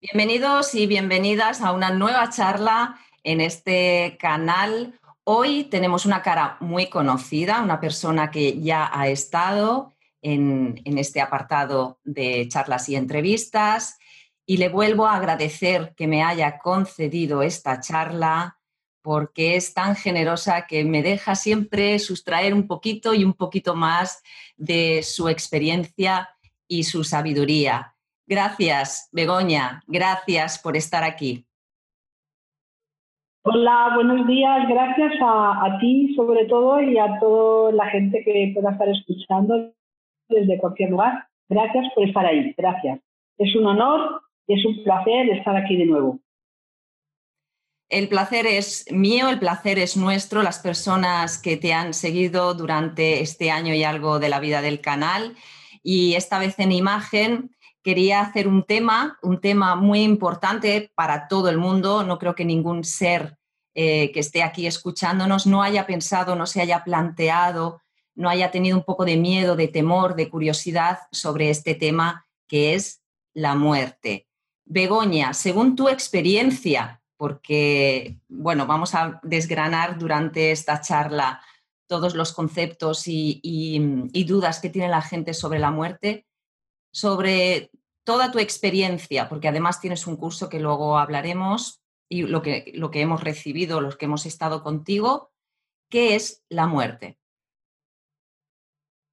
Bienvenidos y bienvenidas a una nueva charla en este canal. Hoy tenemos una cara muy conocida, una persona que ya ha estado en, este apartado de charlas y entrevistas y le vuelvo a agradecer que me haya concedido esta charla porque es tan generosa que me deja siempre sustraer un poquito y un poquito más de su experiencia y su sabiduría. Gracias, Begoña, gracias por estar aquí. Hola, buenos días. Gracias a, ti sobre todo y a toda la gente que pueda estar escuchando desde cualquier lugar. Gracias por estar ahí. Gracias. Es un honor y es un placer estar aquí de nuevo. El placer es mío, el placer es nuestro, las personas que te han seguido durante este año y algo de la vida del canal. Y esta vez en imagen quería hacer un tema, un tema muy importante para todo el mundo. No creo que ningún ser eh, que esté aquí escuchándonos no haya pensado, no se haya planteado, no haya tenido un poco de miedo, de temor, de curiosidad sobre este tema que es la muerte. Begoña, según tu experiencia, porque, bueno, vamos a desgranar durante esta charla todos los conceptos y dudas que tiene la gente sobre la muerte, sobre toda tu experiencia, porque además tienes un curso que luego hablaremos y lo que, lo que hemos recibido, los que hemos estado contigo, ¿qué es la muerte?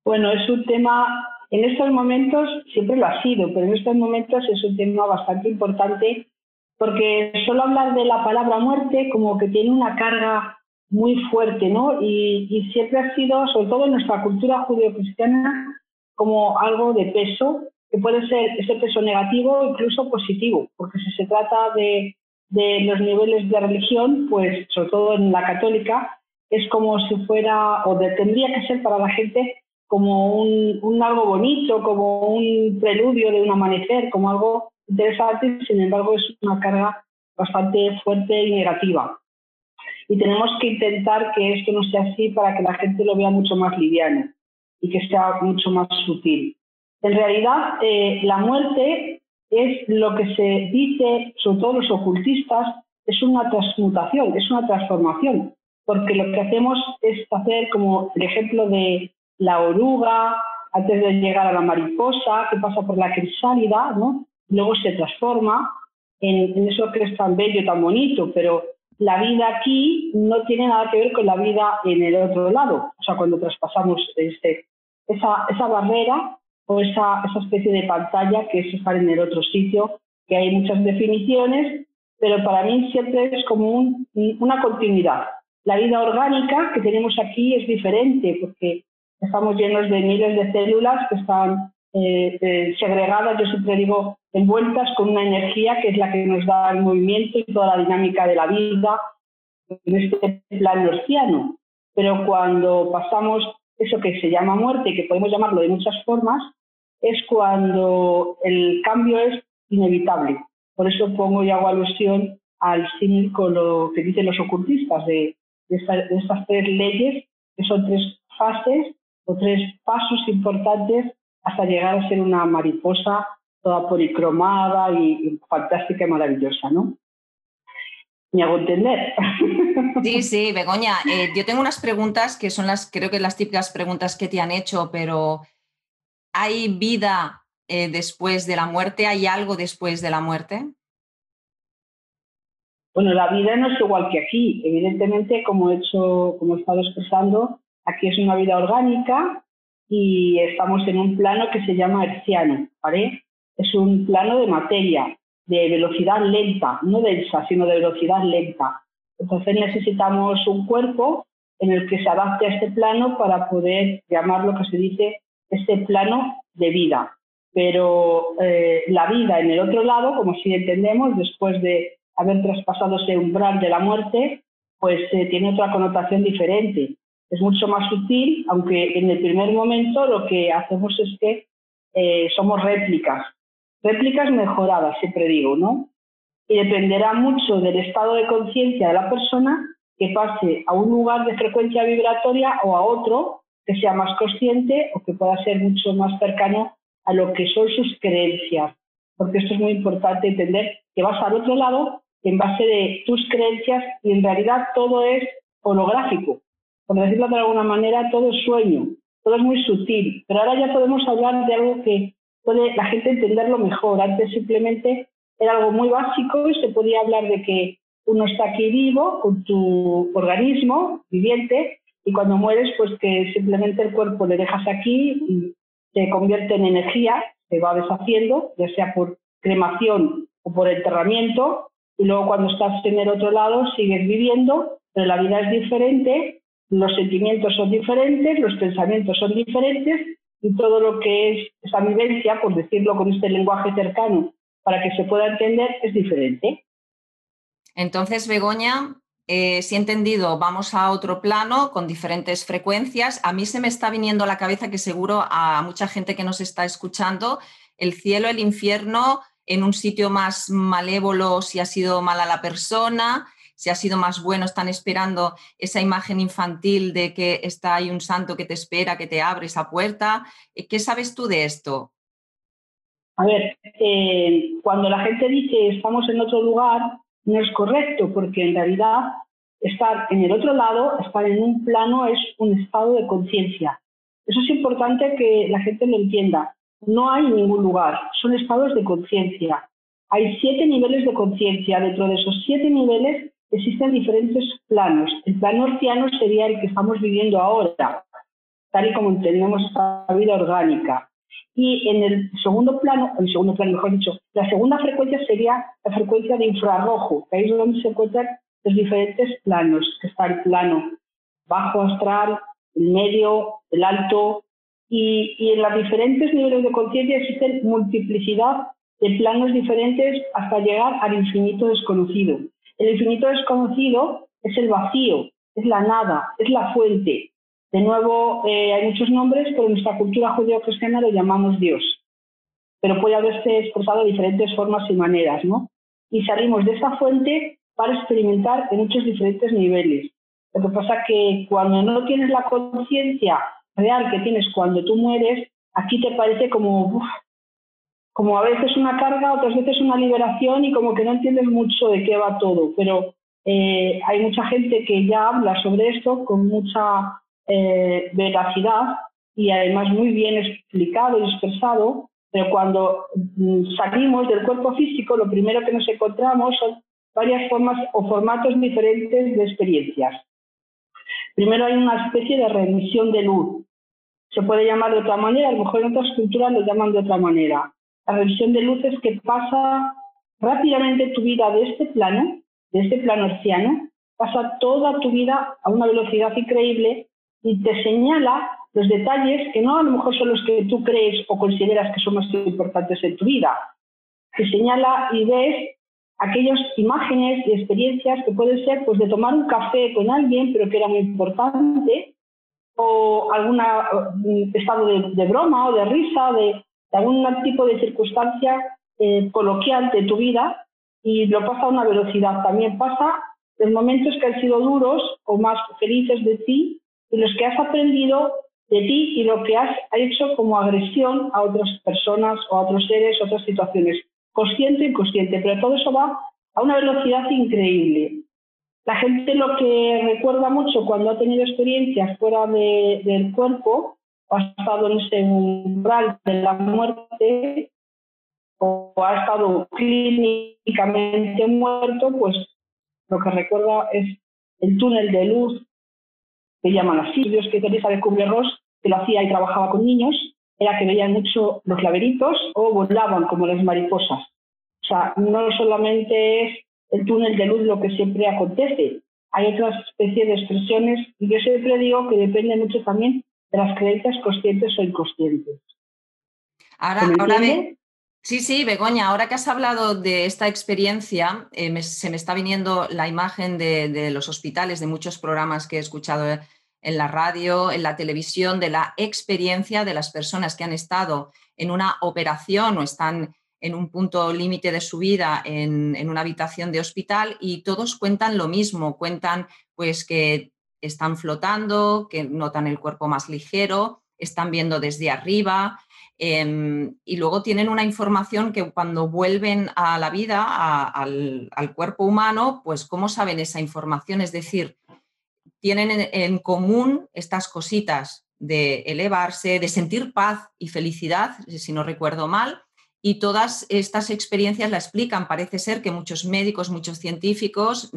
Bueno, es un tema, en estos momentos siempre lo ha sido, pero en estos momentos es un tema bastante importante porque solo hablar de la palabra muerte como que tiene una carga muy fuerte, ¿no? Y, siempre ha sido, sobre todo en nuestra cultura judío-cristiana, como algo de peso que puede ser ese peso negativo incluso positivo, porque si se trata de, los niveles de religión, pues sobre todo en la católica, es como si fuera, o tendría que ser para la gente como un, algo bonito, como un preludio de un amanecer, como algo interesante, sin embargo es una carga bastante fuerte y negativa. Y tenemos que intentar que esto no sea así para que la gente lo vea mucho más liviano y que sea mucho más sutil. En realidad, eh, la muerte es lo que se dice, sobre todo los ocultistas, es una transmutación, es una transformación, porque lo que hacemos es hacer como el ejemplo de la oruga, antes de llegar a la mariposa, que pasa por la crisálida, ¿no? luego se transforma en, en, eso que es tan bello, tan bonito, pero la vida aquí no tiene nada que ver con la vida en el otro lado. O sea, cuando traspasamos este, esa, esa barrera, o esa, esa especie de pantalla que es estar en el otro sitio, que hay muchas definiciones, pero para mí siempre es como una continuidad. La vida orgánica que tenemos aquí es diferente porque estamos llenos de miles de células que están eh, eh, segregadas, yo siempre digo, envueltas con una energía que es la que nos da el movimiento y toda la dinámica de la vida en este plano herciano. Pero cuando pasamos eso que se llama muerte, y que podemos llamarlo de muchas formas, es cuando el cambio es inevitable. Por eso pongo y hago alusión al símil con lo que dicen los ocultistas de, estas tres leyes, que son tres fases o tres pasos importantes hasta llegar a ser una mariposa toda policromada y, fantástica y maravillosa, ¿no? ¿Me hago entender? Sí, sí, Begoña. Eh, yo tengo unas preguntas que son las, creo que las típicas preguntas que te han hecho, pero ¿hay vida eh, después de la muerte? ¿Hay algo después de la muerte? Bueno, la vida no es igual que aquí. Evidentemente, como he, hecho, como he estado expresando, aquí es una vida orgánica y estamos en un plano que se llama herciano, ¿vale? Es un plano de materia, de velocidad lenta, no densa, sino de velocidad lenta. Entonces necesitamos un cuerpo en el que se adapte a este plano para poder llamar lo que se dice este plano de vida. Pero eh, la vida en el otro lado, como si entendemos, después de haber traspasado ese umbral de la muerte, pues eh, tiene otra connotación diferente. Es mucho más sutil, aunque en el primer momento lo que hacemos es que eh, somos réplicas, réplicas mejoradas, siempre digo, ¿no? Y dependerá mucho del estado de conciencia de la persona que pase a un lugar de frecuencia vibratoria o a otro que sea más consciente o que pueda ser mucho más cercano a lo que son sus creencias. porque esto es muy importante entender que vas al otro lado en base de tus creencias y en realidad todo es holográfico. Por decirlo de alguna manera, todo es sueño, todo es muy sutil, pero ahora ya podemos hablar de algo que puede la gente entenderlo mejor. Antes simplemente era algo muy básico y se podía hablar de que uno está aquí vivo con tu organismo viviente y cuando mueres, pues que simplemente el cuerpo le dejas aquí y se convierte en energía, se va deshaciendo, ya sea por cremación o por enterramiento, y luego cuando estás en el otro lado sigues viviendo, pero la vida es diferente, los sentimientos son diferentes, los pensamientos son diferentes y todo lo que es esa vivencia, por decirlo con este lenguaje cercano, para que se pueda entender, es diferente. Entonces, Begoña, eh, si he entendido, vamos a otro plano con diferentes frecuencias. A mí se me está viniendo a la cabeza que seguro a mucha gente que nos está escuchando, el cielo, el infierno, en un sitio más malévolo si ha sido mala la persona, si ha sido más bueno, están esperando esa imagen infantil de que está ahí un santo que te espera, que te abre esa puerta. Eh, ¿Qué sabes tú de esto? A ver, eh, cuando la gente dice estamos en otro lugar, no es correcto, porque en realidad estar en el otro lado, estar en un plano, es un estado de conciencia. Eso es importante que la gente lo entienda. No hay ningún lugar, son estados de conciencia. Hay siete niveles de conciencia. Dentro de esos siete niveles existen diferentes planos. El plano orciano sería el que estamos viviendo ahora, tal y como entendemos esta vida orgánica. Y en el segundo plano, el segundo plano, mejor dicho, la segunda frecuencia sería la frecuencia de infrarrojo, que ahí es donde se encuentran los diferentes planos, está el plano bajo astral, el medio, el alto, y, y en los diferentes niveles de conciencia existen multiplicidad de planos diferentes hasta llegar al infinito desconocido. El infinito desconocido es el vacío, es la nada, es la fuente. De nuevo, eh, hay muchos nombres, pero en nuestra cultura judío-cristiana lo llamamos Dios. Pero puede haberse expresado de diferentes formas y maneras, ¿no? Y salimos de esa fuente para experimentar en muchos diferentes niveles. Lo que pasa que cuando no tienes la conciencia real que tienes cuando tú mueres, aquí te parece como, como a veces una carga, otras veces una liberación y como que no entiendes mucho de qué va todo. Pero eh, hay mucha gente que ya habla sobre esto con mucha eh, veracidad y además muy bien explicado y expresado, pero cuando mm, salimos del cuerpo físico, lo primero que nos encontramos son varias formas o formatos diferentes de experiencias. Primero hay una especie de remisión de luz. Se puede llamar de otra manera, a lo mejor en otras culturas lo llaman de otra manera. La remisión de luz es que pasa rápidamente tu vida de este plano, de este plano herciano, pasa toda tu vida a una velocidad increíble y te señala los detalles que no a lo mejor son los que tú crees o consideras que son más importantes en tu vida. Te señala y ves aquellas imágenes y experiencias que pueden ser pues de tomar un café con alguien, pero que era muy importante, o algún mm, estado de, broma o de risa, de, algún tipo de circunstancia eh, coloquial de tu vida, y lo pasa a una velocidad. También pasa los momentos que han sido duros o más felices de ti, y los que has aprendido de ti y lo que has hecho como agresión a otras personas o a otros seres, otras situaciones, consciente e inconsciente, pero todo eso va a una velocidad increíble. La gente lo que recuerda mucho cuando ha tenido experiencias fuera del cuerpo o ha estado en ese umbral de la muerte o ha estado clínicamente muerto, pues lo que recuerda es el túnel de luz que llaman así, Dios que Teresa de Kubler-Ross, que lo hacía y trabajaba con niños, era que veían mucho los laberintos o volaban como las mariposas. O sea, no solamente es el túnel de luz lo que siempre acontece, hay otras especies de expresiones y yo siempre digo que depende mucho también de las creencias conscientes o inconscientes. Ahora, Sí, sí, Begoña, ahora que has hablado de esta experiencia, eh, se me está viniendo la imagen de, los hospitales, de muchos programas que he escuchado en la radio, en la televisión, de la experiencia de las personas que han estado en una operación o están en un punto límite de su vida en, en, una habitación de hospital y todos cuentan lo mismo, cuentan pues que están flotando, que notan el cuerpo más ligero, están viendo desde arriba, Em, y luego tienen una información que cuando vuelven a la vida, al, cuerpo humano, pues cómo saben esa información. Es decir, tienen en, común estas cositas de elevarse, de sentir paz y felicidad, si no recuerdo mal, y todas estas experiencias la explican. Parece ser que muchos médicos, muchos científicos,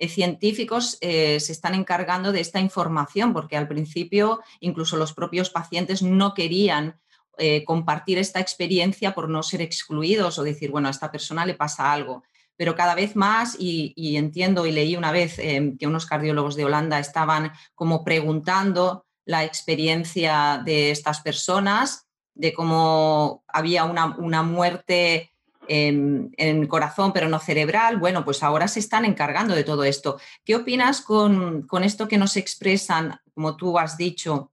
neurocientíficos eh, se están encargando de esta información, porque al principio incluso los propios pacientes no querían eh, compartir esta experiencia por no ser excluidos o decir, bueno, a esta persona le pasa algo. Pero cada vez más, y, entiendo y leí una vez eh, que unos cardiólogos de Holanda estaban como preguntando la experiencia de estas personas, de cómo había una, muerte en, corazón, pero no cerebral. Bueno, pues ahora se están encargando de todo esto. ¿Qué opinas con, con esto que nos expresan, como tú has dicho,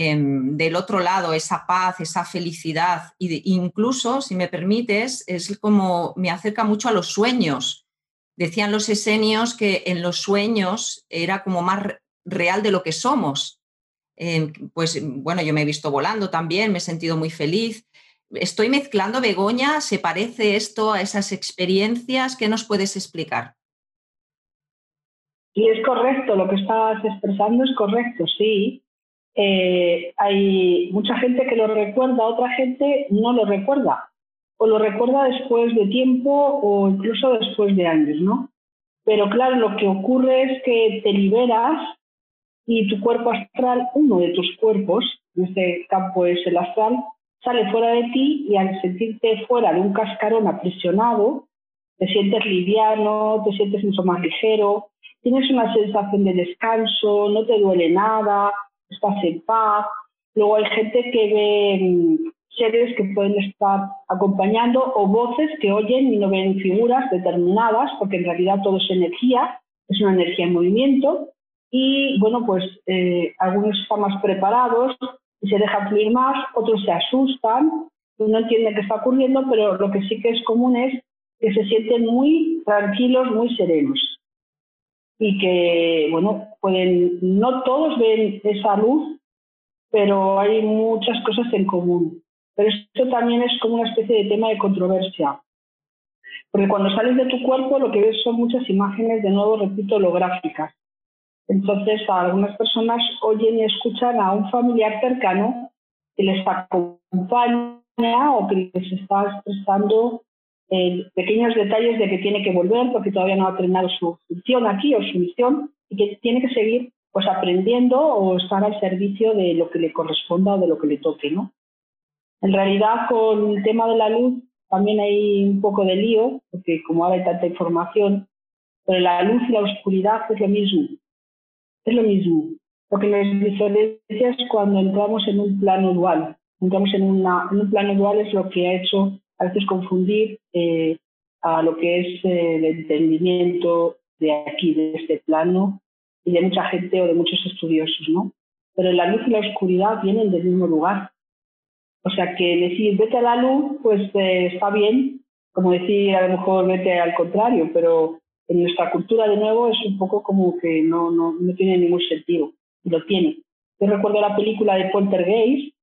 Em, del otro lado esa paz, esa felicidad, e incluso, si me permites, es como me acerca mucho a los sueños. Decían los esenios que en los sueños era como más real de lo que somos. Em, pues bueno, yo me he visto volando también, me he sentido muy feliz. Estoy mezclando, Begoña, ¿se parece esto a esas experiencias? ¿Qué nos puedes explicar? Y es correcto, lo que estás expresando es correcto, sí. Eh, hay mucha gente que lo recuerda, otra gente no lo recuerda, o lo recuerda después de tiempo o incluso después de años, ¿no? Pero claro, lo que ocurre es que te liberas y tu cuerpo astral, uno de tus cuerpos, en este campo es el astral, sale fuera de ti y al sentirte fuera de un cascarón aprisionado, te sientes liviano, te sientes mucho más ligero, tienes una sensación de descanso, no te duele nada, estás en paz. Luego hay gente que ve mm, seres que pueden estar acompañando o voces que oyen y no ven figuras determinadas, porque en realidad todo es energía, es una energía en movimiento. Y bueno, pues eh, algunos están más preparados y se dejan fluir más, otros se asustan no entienden qué está ocurriendo, pero lo que sí que es común es que se sienten muy tranquilos, muy serenos y que, bueno, pueden, no todos ven esa luz, pero hay muchas cosas en común. Pero esto también es como una especie de tema de controversia. Porque cuando sales de tu cuerpo lo que ves son muchas imágenes, de nuevo, repito, holográficas. Entonces, algunas personas oyen y escuchan a un familiar cercano que les acompaña o que les está expresando pequeños detalles de que tiene que volver porque todavía no ha terminado su función aquí o su misión y que tiene que seguir pues aprendiendo o estar al servicio de lo que le corresponda o de lo que le toque, ¿no? En realidad con el tema de la luz también hay un poco de lío porque como ahora hay tanta información, pero la luz y la oscuridad es lo mismo, es lo mismo. Lo que nos diferencia es cuando entramos en un plano dual. Entramos en, un plano dual es lo que ha hecho a veces confundir eh, a lo que es eh, el entendimiento de aquí, de este plano, y de mucha gente o de muchos estudiosos, ¿no? Pero la luz y la oscuridad vienen del mismo lugar. O sea que decir vete a la luz, pues eh, está bien, como decir a lo mejor vete al contrario, pero en nuestra cultura de nuevo es un poco como que no, no, no tiene ningún sentido, lo tiene. Yo recuerdo la película de Poltergeist,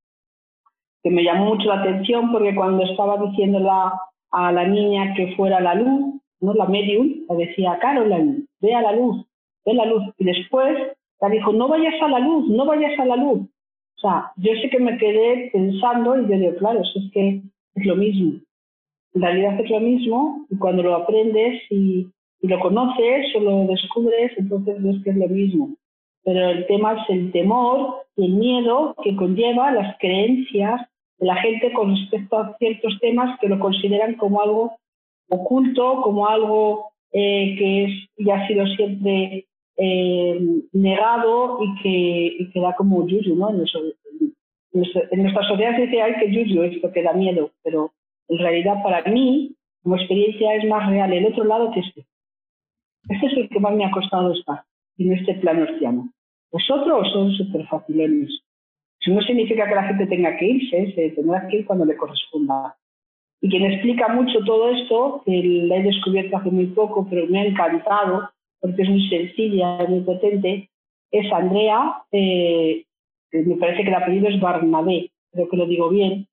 que me llamó mucho la atención porque cuando estaba diciéndola a la niña que fuera la luz, ¿no? la medium, le decía, Caroline, ve a la luz, ve la luz. Y después la dijo, no vayas a la luz, no vayas a la luz. O sea, yo sé que me quedé pensando y yo digo, claro, eso es que es lo mismo. En realidad es lo mismo y cuando lo aprendes y lo conoces o lo descubres, entonces ves que es lo mismo. Pero el tema es el temor y el miedo que conlleva las creencias de la gente con respecto a ciertos temas que lo consideran como algo oculto, como algo eh, que es, ya ha sido siempre eh, negado y que, que, da como yuyu, ¿no? En, nuestra sociedad se dice, ay, que yuyu, esto que da miedo, pero en realidad para mí, como experiencia, es más real el otro lado que este. Este es el que más me ha costado estar en este plano herciano. ¿Vosotros son súper facilones? Eso no significa que la gente tenga que irse, se tendrá que ir cuando le corresponda. Y quien explica mucho todo esto, que la he descubierto hace muy poco, pero me ha encantado, porque es muy sencilla, muy potente, es Andrea, eh, me parece que el apellido es Barnabé, creo que lo digo bien,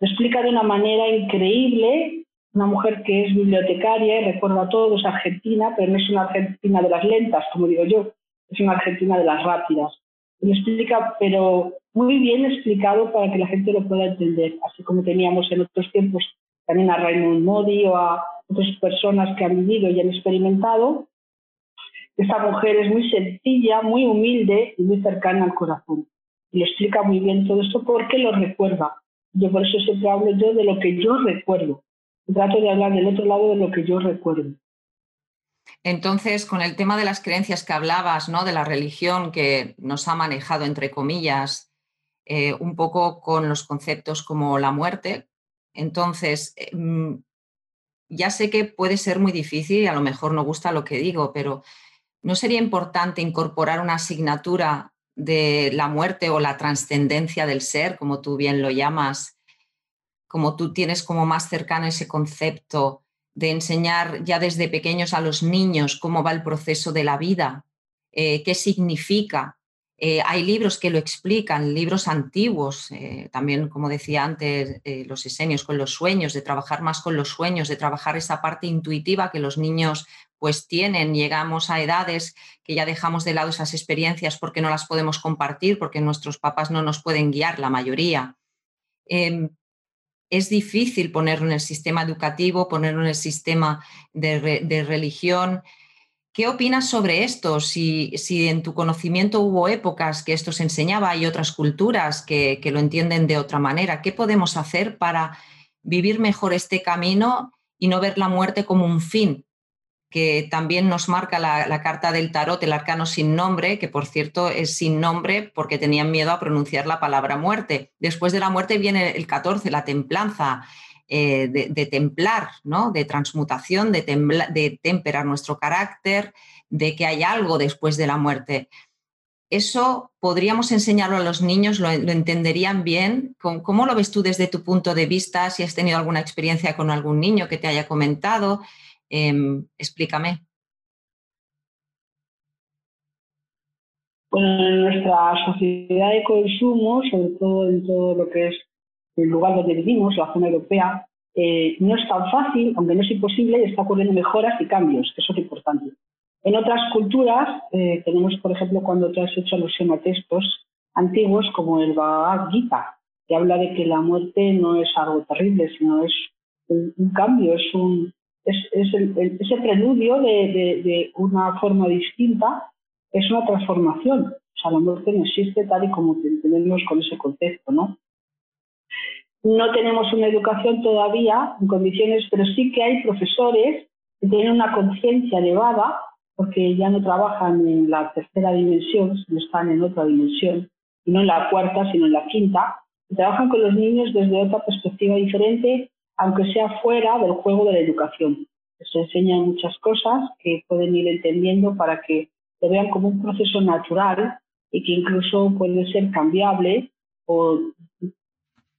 lo explica de una manera increíble. Una mujer que es bibliotecaria y recuerda todo, es argentina, pero no es una argentina de las lentas, como digo yo, es una argentina de las rápidas. Lo explica, pero muy bien explicado para que la gente lo pueda entender, así como teníamos en otros tiempos también a Raymond Modi o a otras personas que han vivido y han experimentado. Esta mujer es muy sencilla, muy humilde y muy cercana al corazón. Y lo explica muy bien todo esto porque lo recuerda. Yo por eso siempre hablo yo de lo que yo recuerdo. Trato de hablar del otro lado de lo que yo recuerdo. Entonces, con el tema de las creencias que hablabas, ¿no? De la religión que nos ha manejado, entre comillas, eh, un poco con los conceptos como la muerte. Entonces, eh, mm, ya sé que puede ser muy difícil y a lo mejor no gusta lo que digo, pero ¿no sería importante incorporar una asignatura de la muerte o la trascendencia del ser, como tú bien lo llamas, como tú tienes como más cercano ese concepto de enseñar ya desde pequeños a los niños cómo va el proceso de la vida, eh, qué significa. Eh, hay libros que lo explican, libros antiguos, eh, también como decía antes, los esenios con los sueños, de trabajar más con los sueños, de trabajar esa parte intuitiva que los niños pues tienen, llegamos a edades que ya dejamos de lado esas experiencias porque no las podemos compartir, porque nuestros papás no nos pueden guiar, la mayoría. Es difícil ponerlo en el sistema educativo, ponerlo en el sistema de, religión. ¿Qué opinas sobre esto? Si, si, en tu conocimiento hubo épocas que esto se enseñaba y otras culturas que, que lo entienden de otra manera, ¿qué podemos hacer para vivir mejor este camino y no ver la muerte como un fin, que también nos marca la, carta del tarot, el arcano sin nombre, que por cierto es sin nombre porque tenían miedo a pronunciar la palabra muerte. Después de la muerte viene el 14, la templanza, eh, de, templar, ¿no? de transmutación, de, de, temperar nuestro carácter, de que hay algo después de la muerte. Eso podríamos enseñarlo a los niños, lo, entenderían bien. ¿Cómo lo ves tú desde tu punto de vista? Si has tenido alguna experiencia con algún niño que te haya comentado. Em, explícame. Bueno, en nuestra sociedad de consumo, sobre todo en todo lo que es el lugar donde vivimos, la zona europea, eh, no es tan fácil, aunque no es imposible, y está ocurriendo mejoras y cambios, que eso es importante. En otras culturas, eh, tenemos, por ejemplo, cuando tú has hecho alusión a textos antiguos como el Bhagavad Gita, que habla de que la muerte no es algo terrible, sino es un cambio, es un, es, ese preludio de, una forma distinta, es una transformación. O sea, la muerte no existe tal y como entendemos con ese concepto, ¿no? No tenemos una educación todavía en condiciones, pero sí que hay profesores que tienen una conciencia elevada, porque ya no trabajan en la tercera dimensión, sino están en otra dimensión, y no en la cuarta, sino en la quinta, y trabajan con los niños desde otra perspectiva diferente aunque sea fuera del juego de la educación. Se enseñan muchas cosas que pueden ir entendiendo para que lo vean como un proceso natural y que incluso puede ser cambiable o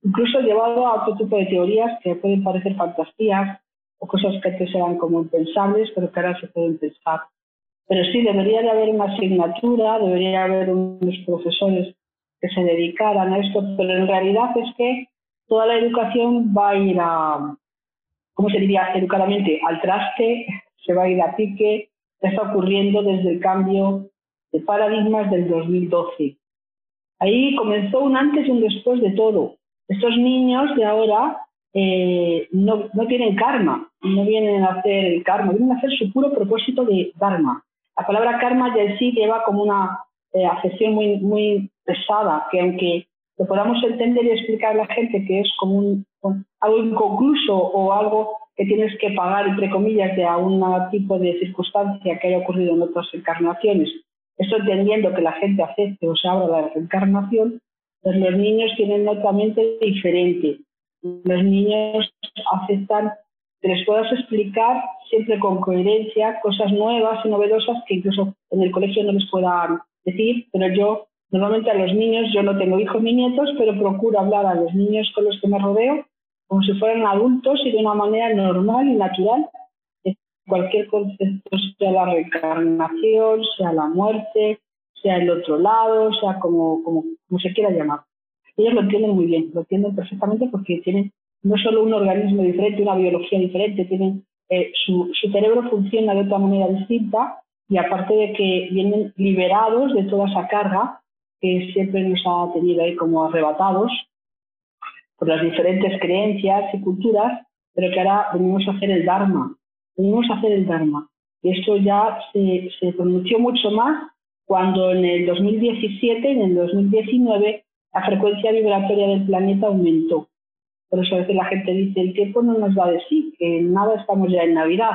incluso llevado a otro tipo de teorías que pueden parecer fantasías o cosas que antes eran como impensables, pero que ahora se pueden pensar. Pero sí, debería de haber una asignatura, debería haber unos profesores que se dedicaran a esto, pero en realidad es que toda la educación va a ir a, ¿cómo se diría educadamente? Al traste, se va a ir a pique, está ocurriendo desde el cambio de paradigmas del 2012. Ahí comenzó un antes y un después de todo. Estos niños de ahora eh, no, no, tienen karma, no vienen a hacer el karma, vienen a hacer su puro propósito de dharma. La palabra karma ya en sí lleva como una eh, acepción muy, muy pesada, que aunque que podamos entender y explicar a la gente que es como algo inconcluso o algo que tienes que pagar, entre comillas, de algún tipo de circunstancia que haya ocurrido en otras encarnaciones. Esto entendiendo que la gente acepte o se abra la reencarnación, pues los niños tienen otra mente diferente. Los niños aceptan que les puedas explicar siempre con coherencia cosas nuevas y novedosas que incluso en el colegio no les puedan decir, pero yo Normalmente a los niños, yo no tengo hijos ni nietos, pero procuro hablar a los niños con los que me rodeo como si fueran adultos y de una manera normal y natural. Cualquier concepto, sea la reencarnación, sea la muerte, sea el otro lado, sea como, como, se quiera llamar. ellos lo entienden muy bien, lo entienden perfectamente porque tienen no solo un organismo diferente, una biología diferente, tienen eh, su, su cerebro funciona de otra manera distinta y aparte de que vienen liberados de toda esa carga que siempre nos ha tenido ahí como arrebatados por las diferentes creencias y culturas, pero que ahora venimos a hacer el Dharma, venimos a hacer el Dharma. Y esto ya se, se pronunció mucho más cuando en el 2017, en el 2019, la frecuencia vibratoria del planeta aumentó. Por eso a veces la gente dice, el tiempo no nos va a decir, que nada estamos ya en Navidad,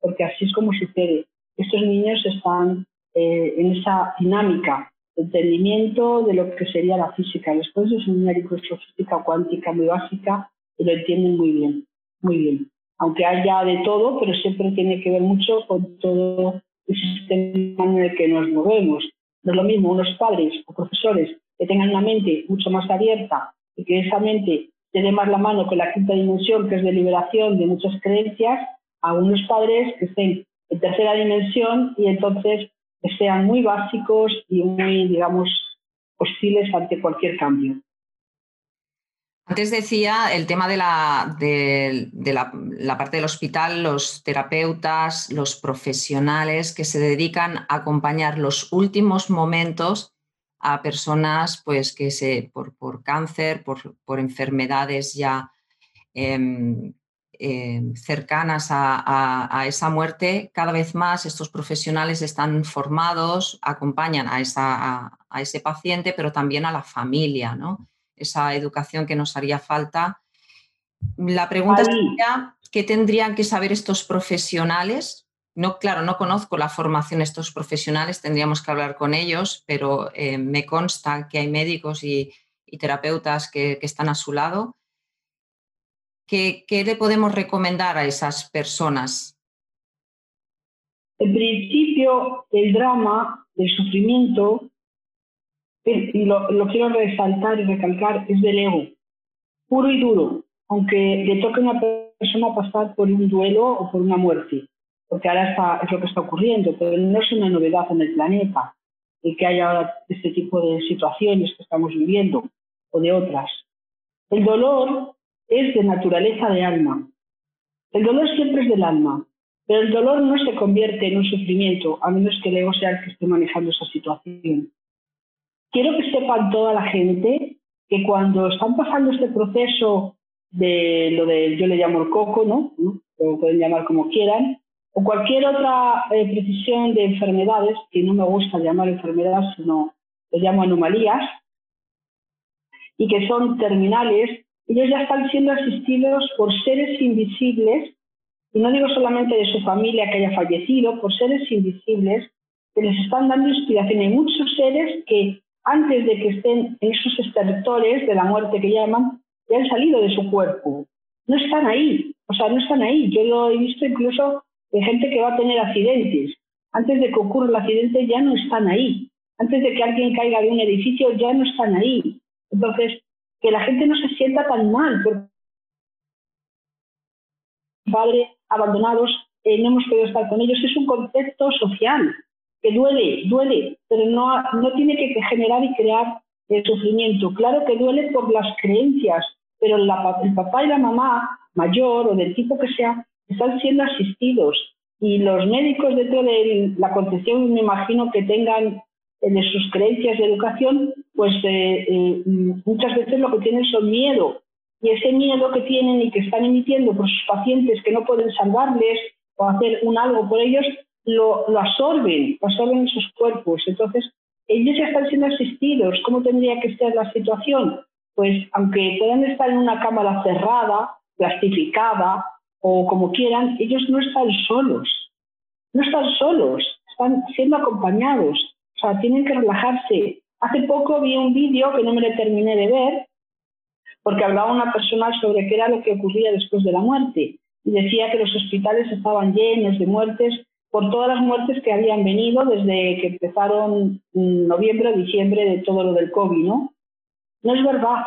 porque así es como sucede. Estos niños están eh, en esa dinámica entendimiento de lo que sería la física. Después es una física cuántica muy básica y lo entienden muy bien, muy bien. Aunque haya de todo, pero siempre tiene que ver mucho con todo el sistema en el que nos movemos. No es lo mismo unos padres o profesores que tengan una mente mucho más abierta y que esa mente tiene más la mano con la quinta dimensión, que es de liberación de muchas creencias, a unos padres que estén en tercera dimensión y entonces que sean muy básicos y muy, digamos, hostiles ante cualquier cambio. Antes decía el tema de, la, de, la, parte del hospital, los terapeutas, los profesionales que se dedican a acompañar los últimos momentos a personas pues, que se, por, por cáncer, por, por, enfermedades ya em, em, cercanas a, a, esa muerte, cada vez más estos profesionales están formados, acompañan a, esa, a, ese paciente, pero también a la familia, ¿no? esa educación que nos haría falta. La pregunta sería, ¿qué tendrían que saber estos profesionales no, claro, no conozco la formación de estos profesionales, tendríamos que hablar con ellos, pero eh, me consta que hay médicos y, terapeutas que, están a su lado. ¿Qué, le podemos recomendar a esas personas? En principio, el drama, el sufrimiento, y lo, lo quiero resaltar y recalcar, es del ego, puro y duro, aunque le toque a una persona pasar por un duelo o por una muerte porque ahora está, es lo que está ocurriendo, pero no es una novedad en el planeta el que haya ahora este tipo de situaciones que estamos viviendo o de otras. El dolor es de naturaleza de alma. El dolor siempre es del alma, pero el dolor no se convierte en un sufrimiento a menos que el ego sea el que esté manejando esa situación. Quiero que sepan toda la gente que cuando están pasando este proceso de lo de, yo le llamo el coco, ¿no? Lo pueden llamar como quieran, o cualquier otra eh, precisión de enfermedades, que no me gusta llamar enfermedades, sino lo llamo anomalías, y que son terminales, ellos ya están siendo asistidos por seres invisibles, y no digo solamente de su familia que haya fallecido, por seres invisibles que les están dando inspiración. Hay muchos seres que antes de que estén en esos estertores de la muerte que llaman, ya han salido de su cuerpo. No están ahí, o sea, no están ahí. Yo lo he visto incluso de gente que va a tener accidentes. Antes de que ocurra el accidente ya no están ahí. Antes de que alguien caiga de un edificio ya no están ahí. Entonces, que la gente no se sienta tan mal por abandonados, eh, no hemos podido estar con ellos, es un concepto social que duele, duele, pero no, no tiene que generar y crear el sufrimiento. Claro que duele por las creencias, pero el papá y la mamá mayor o del tipo que sea están siendo asistidos y los médicos dentro de la concepción, me imagino que tengan eh, sus creencias de educación, pues eh, eh, muchas veces lo que tienen son miedo. Y ese miedo que tienen y que están emitiendo por sus pacientes que no pueden salvarles o hacer un algo por ellos, lo, lo absorben, lo absorben en sus cuerpos. Entonces, ellos ya están siendo asistidos. ¿Cómo tendría que ser la situación? Pues aunque puedan estar en una cámara cerrada, plastificada, o como quieran, ellos no están solos, no están solos, están siendo acompañados, o sea, tienen que relajarse. Hace poco vi un vídeo que no me lo terminé de ver, porque hablaba una persona sobre qué era lo que ocurría después de la muerte, y decía que los hospitales estaban llenos de muertes por todas las muertes que habían venido desde que empezaron noviembre o diciembre de todo lo del COVID, ¿no? No es verdad.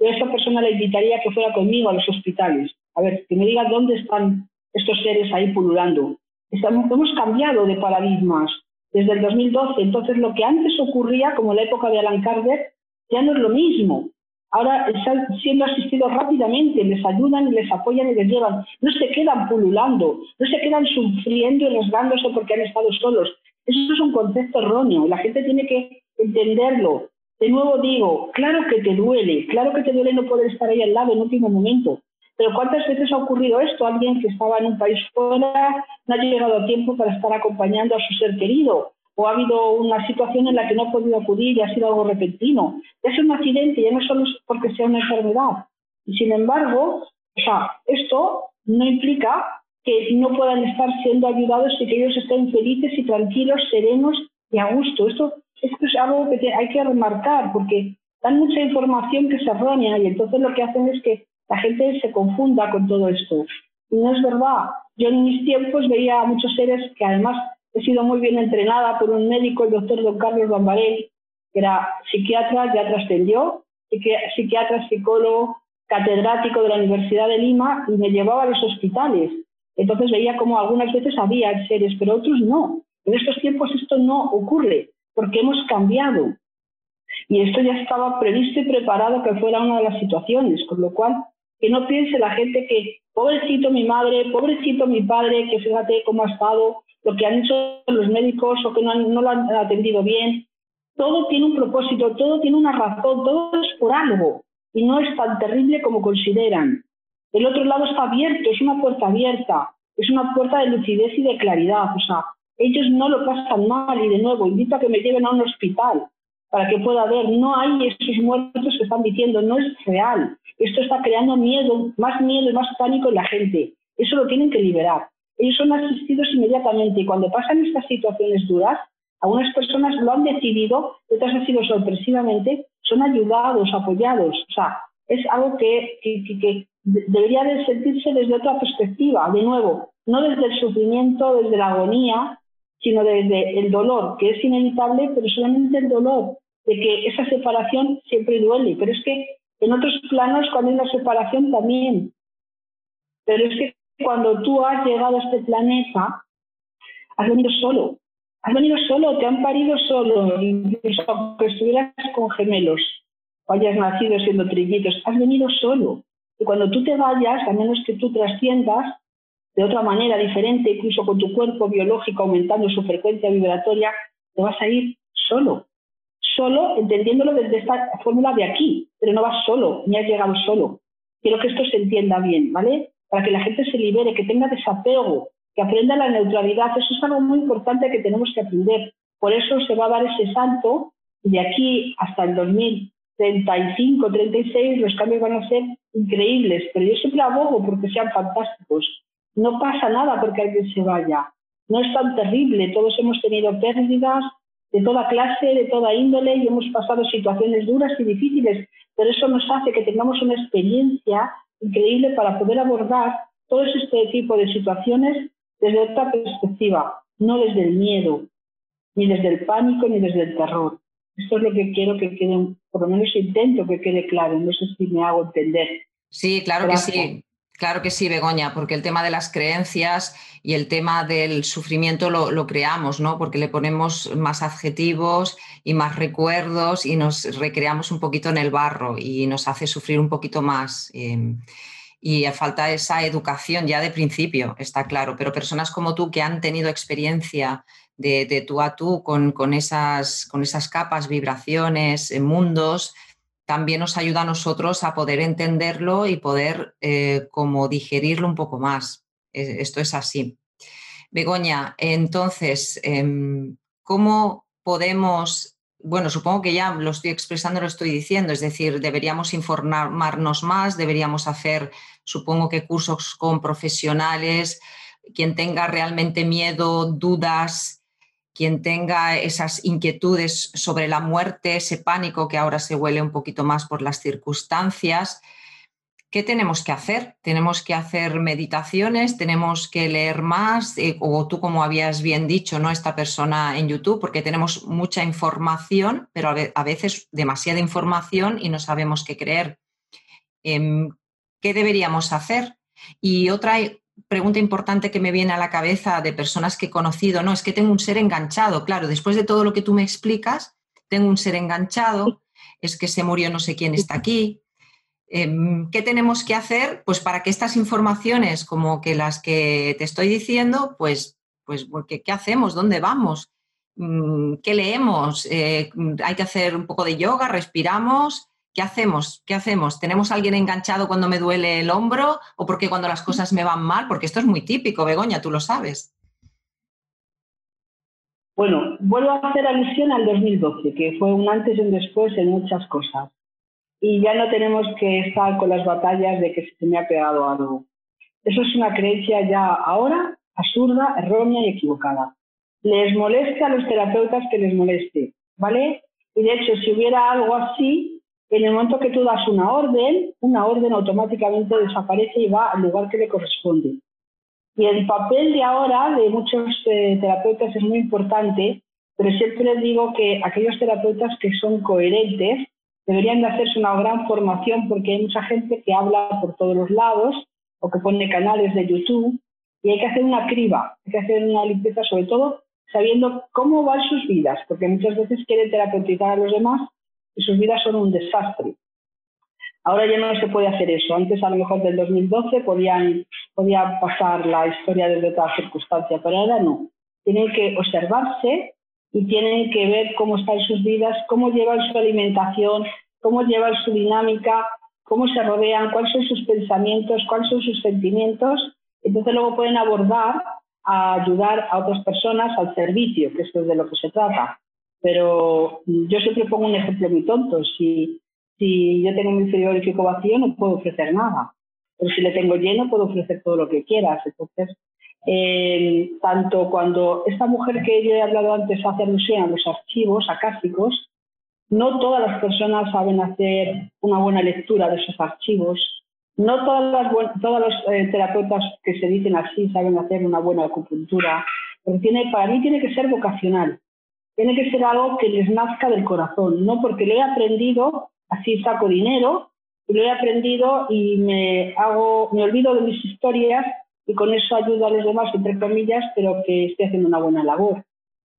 Yo a esta persona le invitaría que fuera conmigo a los hospitales a ver, que me diga dónde están estos seres ahí pululando. Hemos cambiado de paradigmas desde el 2012, entonces lo que antes ocurría, como la época de Alan Kardec, ya no es lo mismo. ahora están siendo asistidos rápidamente, les ayudan, les apoyan y les llevan. No se quedan pululando, no se quedan sufriendo y rasgándose porque han estado solos. Eso es un concepto erróneo y la gente tiene que entenderlo. De nuevo digo, claro que te duele, claro que te duele no poder estar ahí al lado en último momento, pero ¿cuántas veces ha ocurrido esto? Alguien que estaba en un país fuera no ha llegado a tiempo para estar acompañando a su ser querido, o ha habido una situación en la que no ha podido acudir y ha sido algo repentino. Es un accidente, ya no solo es porque sea una enfermedad. Y sin embargo, o sea, esto no implica que no puedan estar siendo ayudados y que ellos estén felices y tranquilos, serenos y a gusto. Esto, es algo que hay que remarcar porque dan mucha información que es errónea y entonces lo que hacen es que la gente se confunda con todo esto. Y no es verdad. Yo en mis tiempos veía a muchos seres que además he sido muy bien entrenada por un médico, el doctor don Carlos Bambarel, que era psiquiatra, ya trascendió, psiquiatra, psicólogo, catedrático de la Universidad de Lima y me llevaba a los hospitales. Entonces veía como algunas veces había seres, pero otros no. En estos tiempos esto no ocurre porque hemos cambiado. Y esto ya estaba previsto y preparado que fuera una de las situaciones, con lo cual que no piense la gente que pobrecito mi madre, pobrecito mi padre, que fíjate cómo ha estado, lo que han hecho los médicos o que no, no lo han atendido bien. Todo tiene un propósito, todo tiene una razón, todo es por algo y no es tan terrible como consideran. El otro lado está abierto, es una puerta abierta, es una puerta de lucidez y de claridad. O sea, ellos no lo pasan mal y de nuevo invito a que me lleven a un hospital para que pueda ver, no hay esos muertos que están diciendo, no es real. Esto está creando miedo, más miedo y más pánico en la gente. Eso lo tienen que liberar. Ellos son asistidos inmediatamente y cuando pasan estas situaciones duras, algunas personas lo han decidido, otras han sido sorpresivamente, son ayudados, apoyados. O sea, es algo que, que debería de sentirse desde otra perspectiva, de nuevo, no desde el sufrimiento, desde la agonía, sino desde el dolor, que es inevitable, pero solamente el dolor de que esa separación siempre duele. Pero es que en otros planos, cuando hay una separación, también. Pero es que cuando tú has llegado a este planeta, has venido solo. Has venido solo, te han parido solo, incluso aunque estuvieras con gemelos o hayas nacido siendo trillitos, has venido solo. Y cuando tú te vayas, a menos que tú trasciendas de otra manera diferente, incluso con tu cuerpo biológico aumentando su frecuencia vibratoria, te vas a ir solo. Solo entendiéndolo desde esta fórmula de aquí, pero no vas solo, ni has llegado solo. Quiero que esto se entienda bien, ¿vale? Para que la gente se libere, que tenga desapego, que aprenda la neutralidad. Eso es algo muy importante que tenemos que aprender. Por eso se va a dar ese salto de aquí hasta el 2035, 36, los cambios van a ser increíbles. Pero yo siempre abogo porque sean fantásticos. No pasa nada porque alguien se vaya. No es tan terrible. Todos hemos tenido pérdidas de toda clase, de toda índole y hemos pasado situaciones duras y difíciles. Pero eso nos hace que tengamos una experiencia increíble para poder abordar todo este tipo de situaciones desde otra perspectiva, no desde el miedo, ni desde el pánico, ni desde el terror. Esto es lo que quiero que quede, por lo menos intento que quede claro, no sé si me hago entender. Sí, claro que sí. Claro que sí, Begoña, porque el tema de las creencias y el tema del sufrimiento lo, creamos, ¿no? Porque le ponemos más adjetivos y más recuerdos y nos recreamos un poquito en el barro y nos hace sufrir un poquito más. Em, y falta esa educación ya de principio, está claro. Pero personas como tú que han tenido experiencia de, tú a tú con, con, esas, con esas capas, vibraciones, mundos, también nos ayuda a nosotros a poder entenderlo y poder eh, como digerirlo un poco más. E, esto es así. Begoña, entonces, em, ¿cómo podemos, bueno, supongo que ya lo estoy expresando, lo estoy diciendo, es decir, deberíamos informarnos más, deberíamos hacer, supongo que cursos con profesionales, quien tenga realmente miedo, dudas, quien tenga esas inquietudes sobre la muerte, ese pánico que ahora se huele un poquito más por las circunstancias, ¿qué tenemos que hacer? Tenemos que hacer meditaciones, tenemos que leer más, eh, o tú como habías bien dicho, ¿no? Esta persona en YouTube, porque tenemos mucha información, pero a veces demasiada información y no sabemos qué creer. Em, ¿Qué deberíamos hacer? Y otra pregunta importante que me viene a la cabeza de personas que he conocido, no, es que tengo un ser enganchado, claro, después de todo lo que tú me explicas, tengo un ser enganchado, es que se murió no sé quién está aquí. Em, ¿Qué tenemos que hacer? Pues para que estas informaciones, como que las que te estoy diciendo, pues, pues ¿qué, qué hacemos? ¿Dónde vamos? Mm, ¿Qué leemos? Eh, ¿Hay que hacer un poco de yoga? ¿Respiramos? ¿Qué hacemos? ¿Qué hacemos? ¿Tenemos a alguien enganchado cuando me duele el hombro o porque cuando las cosas me van mal? Porque esto es muy típico, Begoña, tú lo sabes. Bueno, vuelvo a hacer alusión al 2012, que fue un antes y un después en muchas cosas. Y ya no tenemos que estar con las batallas de que se me ha pegado algo. Eso es una creencia ya ahora absurda, errónea y equivocada. Les moleste a los terapeutas que les moleste, ¿vale? Y de hecho, si hubiera algo así, en el momento que tú das una orden, una orden automáticamente desaparece y va al lugar que le corresponde. Y el papel de ahora de muchos eh, terapeutas es muy importante, pero siempre digo que aquellos terapeutas que son coherentes deberían de hacerse una gran formación porque hay mucha gente que habla por todos los lados o que pone canales de YouTube y hay que hacer una criba, hay que hacer una limpieza sobre todo sabiendo cómo van sus vidas, porque muchas veces quieren terapeutizar a los demás y sus vidas son un desastre. Ahora ya no se puede hacer eso. Antes, a lo mejor del 2012, podían, podía pasar la historia desde otra circunstancia, pero ahora no. Tienen que observarse y tienen que ver cómo están sus vidas, cómo llevan su alimentación, cómo llevan su dinámica, cómo se rodean, cuáles son sus pensamientos, cuáles son sus sentimientos. Entonces luego pueden abordar a ayudar a otras personas al servicio, que esto es de lo que se trata. Pero yo siempre pongo un ejemplo muy tonto. Si, si yo tengo mi frigorífico vacío, no puedo ofrecer nada. Pero si le tengo lleno, puedo ofrecer todo lo que quieras. Entonces, eh, tanto cuando esta mujer que yo he hablado antes hace alusión a los archivos acásicos, no todas las personas saben hacer una buena lectura de esos archivos. No todas las, todos los eh, terapeutas que se dicen así saben hacer una buena acupuntura. Pero tiene, para mí tiene que ser vocacional tiene que ser algo que les nazca del corazón, no porque lo he aprendido, así saco dinero, lo he aprendido y me hago, me olvido de mis historias y con eso ayudo a los demás, entre comillas, pero que esté haciendo una buena labor.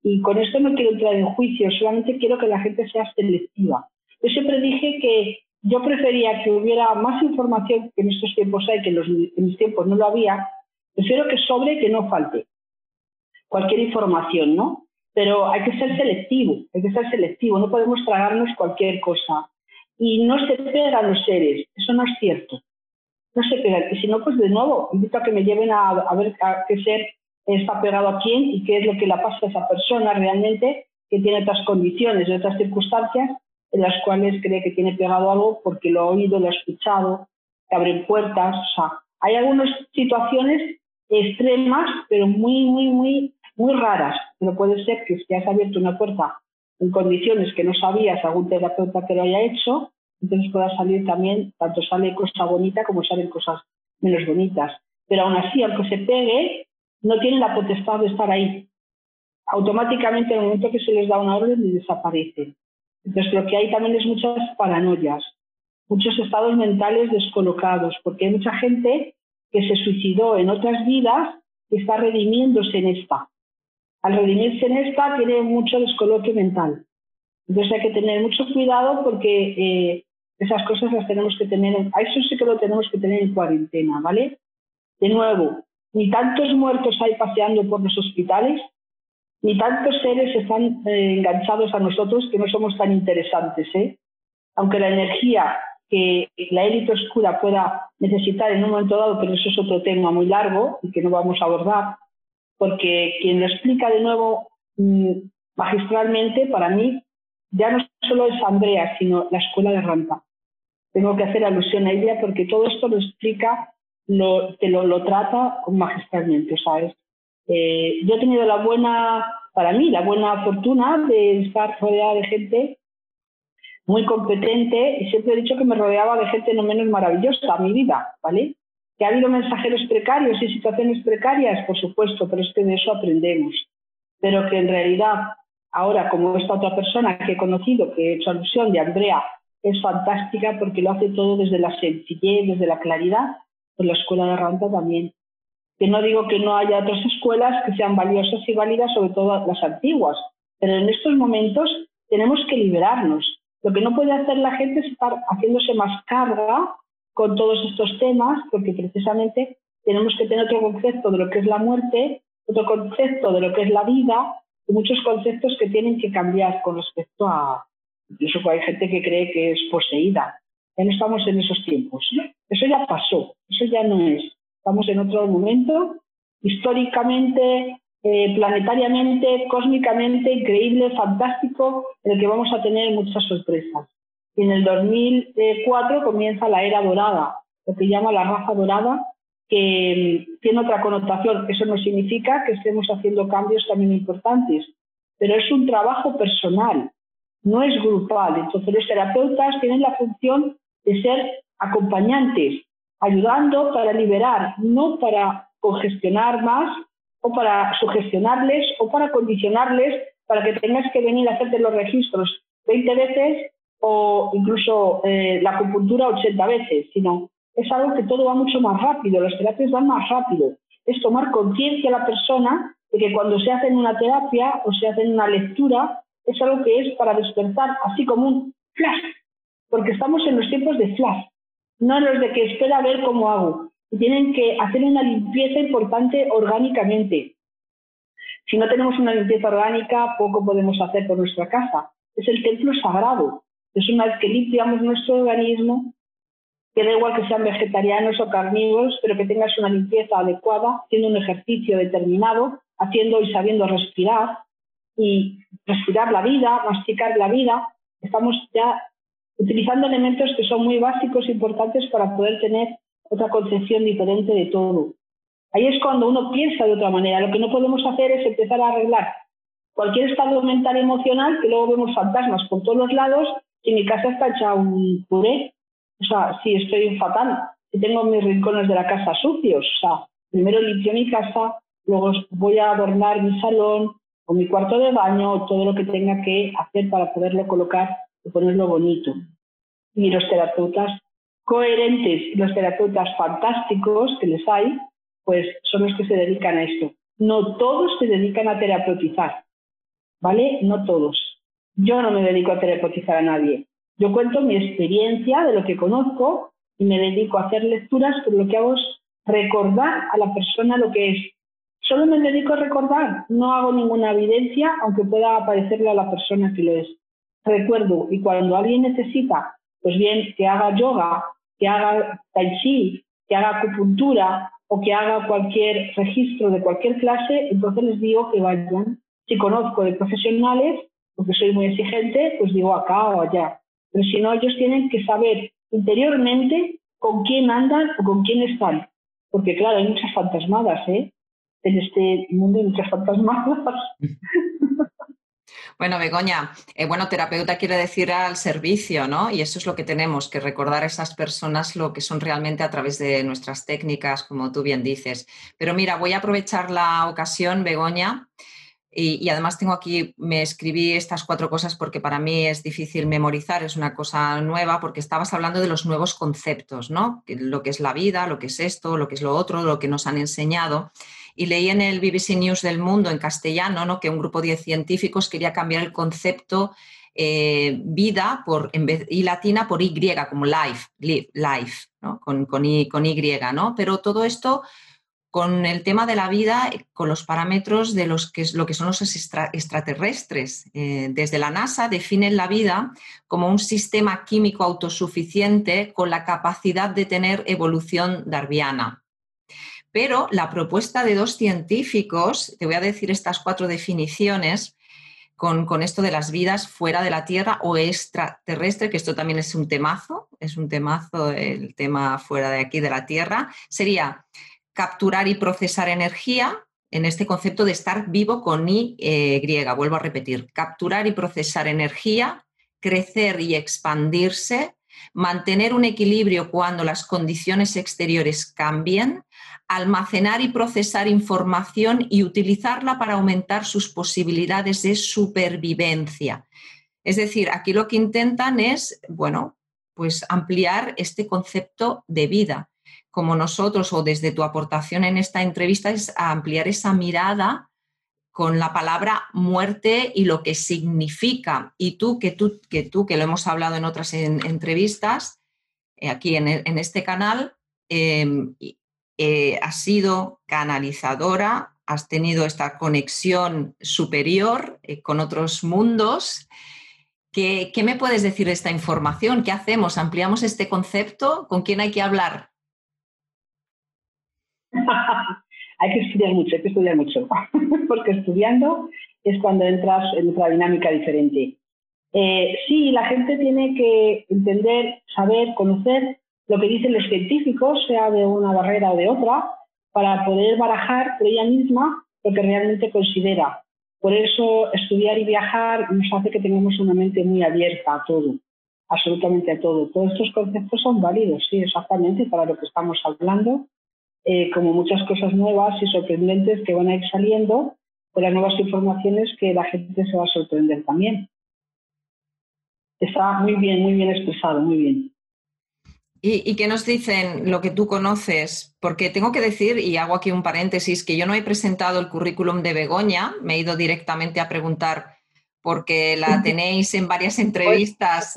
Y con esto no quiero entrar en juicio, solamente quiero que la gente sea selectiva. Yo siempre dije que yo prefería que hubiera más información que en estos tiempos hay, que en, los, en mis tiempos no lo había. Prefiero que sobre que no falte cualquier información, ¿no? Pero hay que ser selectivo, hay que ser selectivo, no podemos tragarnos cualquier cosa. Y no se pegan los seres, eso no es cierto. No se pegan, y si no, pues de nuevo, invito a que me lleven a, ver a qué ser está pegado a quién y qué es lo que le pasa a esa persona realmente que tiene otras condiciones, otras circunstancias en las cuales cree que tiene pegado algo porque lo ha oído, lo ha escuchado, que abren puertas. O sea, hay algunas situaciones extremas, pero muy, muy, muy muy raras, pero puede ser que si has abierto una puerta en condiciones que no sabías algún terapeuta que lo haya hecho, entonces pueda salir también, tanto sale cosa bonita como salen cosas menos bonitas. Pero aún así, aunque se pegue, no tienen la potestad de estar ahí. Automáticamente, en el momento que se les da una orden, desaparecen. Entonces, lo que hay también es muchas paranoias, muchos estados mentales descolocados, porque hay mucha gente que se suicidó en otras vidas y está redimiéndose en esta al redimirse en esta tiene mucho descoloque mental. Entonces hay que tener mucho cuidado porque eh, esas cosas las tenemos que tener, a eso que lo tenemos que tener en cuarentena, ¿vale? De nuevo, ni tantos muertos hay paseando por los hospitales, ni tantos seres están eh, enganchados a nosotros que no somos tan interesantes, ¿eh? Aunque la energía que la élite oscura pueda necesitar en un momento dado, pero eso es otro tema muy largo y que no vamos a abordar, porque quien lo explica de nuevo mm, magistralmente, para mí, ya no solo es Andrea, sino la escuela de Rampa. Tengo que hacer alusión a ella porque todo esto lo explica, lo, te lo, trata magistralmente, ¿sabes? Eh, yo he tenido la buena, para mí, la buena fortuna de estar rodeada de gente muy competente y siempre he dicho que me rodeaba de gente no menos maravillosa mi vida, ¿vale? ¿Que ha habido mensajeros precarios y situaciones precarias? Por supuesto, pero es que de eso aprendemos. Pero que en realidad, ahora como esta otra persona que he conocido, que he hecho alusión de Andrea, es fantástica porque lo hace todo desde la sencillez, desde la claridad, pues la escuela de Ranta también. Que no digo que no haya otras escuelas que sean valiosas y válidas, sobre todo las antiguas, pero en estos momentos tenemos que liberarnos. Lo que no puede hacer la gente es estar haciéndose más carga con todos estos temas, porque precisamente tenemos que tener otro concepto de lo que es la muerte, otro concepto de lo que es la vida, y muchos conceptos que tienen que cambiar con respecto a, incluso hay gente que cree que es poseída. Ya no estamos en esos tiempos. Eso ya pasó, eso ya no es. Estamos en otro momento, históricamente, eh, planetariamente, cósmicamente, increíble, fantástico, en el que vamos a tener muchas sorpresas. Y en el 2004 comienza la era dorada, lo que llama la raza dorada, que mm, tiene otra connotación. Eso no significa que estemos haciendo cambios también importantes, pero es un trabajo personal, no es grupal. Entonces los terapeutas tienen la función de ser acompañantes, ayudando para liberar, no para congestionar más o para sugestionarles o para condicionarles para que tengas que venir a hacerte los registros 20 veces o incluso eh, la acupuntura 80 veces, sino es algo que todo va mucho más rápido, las terapias van más rápido. Es tomar conciencia a la persona de que cuando se hace una terapia o se hace una lectura, es algo que es para despertar, así como un flash, porque estamos en los tiempos de flash, no en los de que espera a ver cómo hago. Y tienen que hacer una limpieza importante orgánicamente. Si no tenemos una limpieza orgánica, poco podemos hacer por nuestra casa. Es el templo sagrado. Es una vez que limpiamos nuestro organismo, que da igual que sean vegetarianos o carnívoros, pero que tengas una limpieza adecuada, haciendo un ejercicio determinado, haciendo y sabiendo respirar y respirar la vida, masticar la vida. Estamos ya utilizando elementos que son muy básicos e importantes para poder tener otra concepción diferente de todo. Ahí es cuando uno piensa de otra manera. Lo que no podemos hacer es empezar a arreglar cualquier estado mental emocional, que luego vemos fantasmas por todos los lados, y mi casa está hecha un puré. O sea, si estoy fatal, si tengo mis rincones de la casa sucios, o sea, primero limpio mi casa, luego voy a adornar mi salón o mi cuarto de baño, todo lo que tenga que hacer para poderlo colocar y ponerlo bonito. Y los terapeutas coherentes los terapeutas fantásticos que les hay, pues son los que se dedican a esto. No todos se dedican a terapeutizar, ¿vale? No todos. Yo no me dedico a terapeutizar a nadie. Yo cuento mi experiencia de lo que conozco y me dedico a hacer lecturas, pero lo que hago es recordar a la persona lo que es. Solo me dedico a recordar, no hago ninguna evidencia, aunque pueda aparecerle a la persona que lo es. Recuerdo, y cuando alguien necesita, pues bien, que haga yoga, que haga tai chi, que haga acupuntura o que haga cualquier registro de cualquier clase, entonces les digo que vayan. Si conozco de profesionales, porque soy muy exigente, pues digo acá o allá. Pero si no, ellos tienen que saber interiormente con quién andan o con quién están. Porque claro, hay muchas fantasmadas, ¿eh? En este mundo hay muchas fantasmadas. Bueno, Begoña, eh, bueno, terapeuta quiere decir al servicio, ¿no? Y eso es lo que tenemos, que recordar a esas personas lo que son realmente a través de nuestras técnicas, como tú bien dices. Pero mira, voy a aprovechar la ocasión, Begoña, y, además tengo aquí, me escribí estas cuatro cosas porque para mí es difícil memorizar, es una cosa nueva, porque estabas hablando de los nuevos conceptos, ¿no? Lo que es la vida, lo que es esto, lo que es lo otro, lo que nos han enseñado. Y leí en el BBC News del Mundo en castellano ¿no? que un grupo de científicos quería cambiar el concepto eh, vida por, y latina por Y, como life, life, ¿no? con, con, y, con Y, ¿no? Pero todo esto con el tema de la vida, con los parámetros de los que, lo que son los extraterrestres. Eh, desde la NASA definen la vida como un sistema químico autosuficiente con la capacidad de tener evolución darwiana. Pero la propuesta de dos científicos, te voy a decir estas cuatro definiciones, con, esto de las vidas fuera de la Tierra o extraterrestre, que esto también es un temazo, es un temazo el tema fuera de aquí de la Tierra, sería capturar y procesar energía en este concepto de estar vivo con Y eh, griega, vuelvo a repetir, capturar y procesar energía, crecer y expandirse, mantener un equilibrio cuando las condiciones exteriores cambien, almacenar y procesar información y utilizarla para aumentar sus posibilidades de supervivencia. Es decir, aquí lo que intentan es, bueno, pues ampliar este concepto de vida. Como nosotros o desde tu aportación en esta entrevista es ampliar esa mirada con la palabra muerte y lo que significa. Y tú, que tú, que, tú, que lo hemos hablado en otras entrevistas, eh, aquí en, este canal, em, eh, has sido canalizadora, has tenido esta conexión superior eh, con otros mundos. ¿Qué, ¿Qué, me puedes decir de esta información? ¿Qué hacemos? ¿Ampliamos este concepto? ¿Con quién hay que hablar? hay que estudiar mucho, hay que estudiar mucho, porque estudiando es cuando entras en otra dinámica diferente. Eh, sí, la gente tiene que entender, saber, conocer lo que dicen los científicos, sea de una barrera o de otra, para poder barajar por ella misma lo que realmente considera. Por eso estudiar y viajar nos hace que tengamos una mente muy abierta a todo, absolutamente a todo. Todos estos conceptos son válidos, sí, exactamente, para lo que estamos hablando eh, como muchas cosas nuevas y sorprendentes que van a ir saliendo con las nuevas informaciones que la gente se va a sorprender también. Está muy bien, muy bien expresado, muy bien. ¿Y, qué nos dicen lo que tú conoces? Porque tengo que decir, y hago aquí un paréntesis, que yo no he presentado el currículum de Begoña, me he ido directamente a preguntar porque la tenéis en varias entrevistas.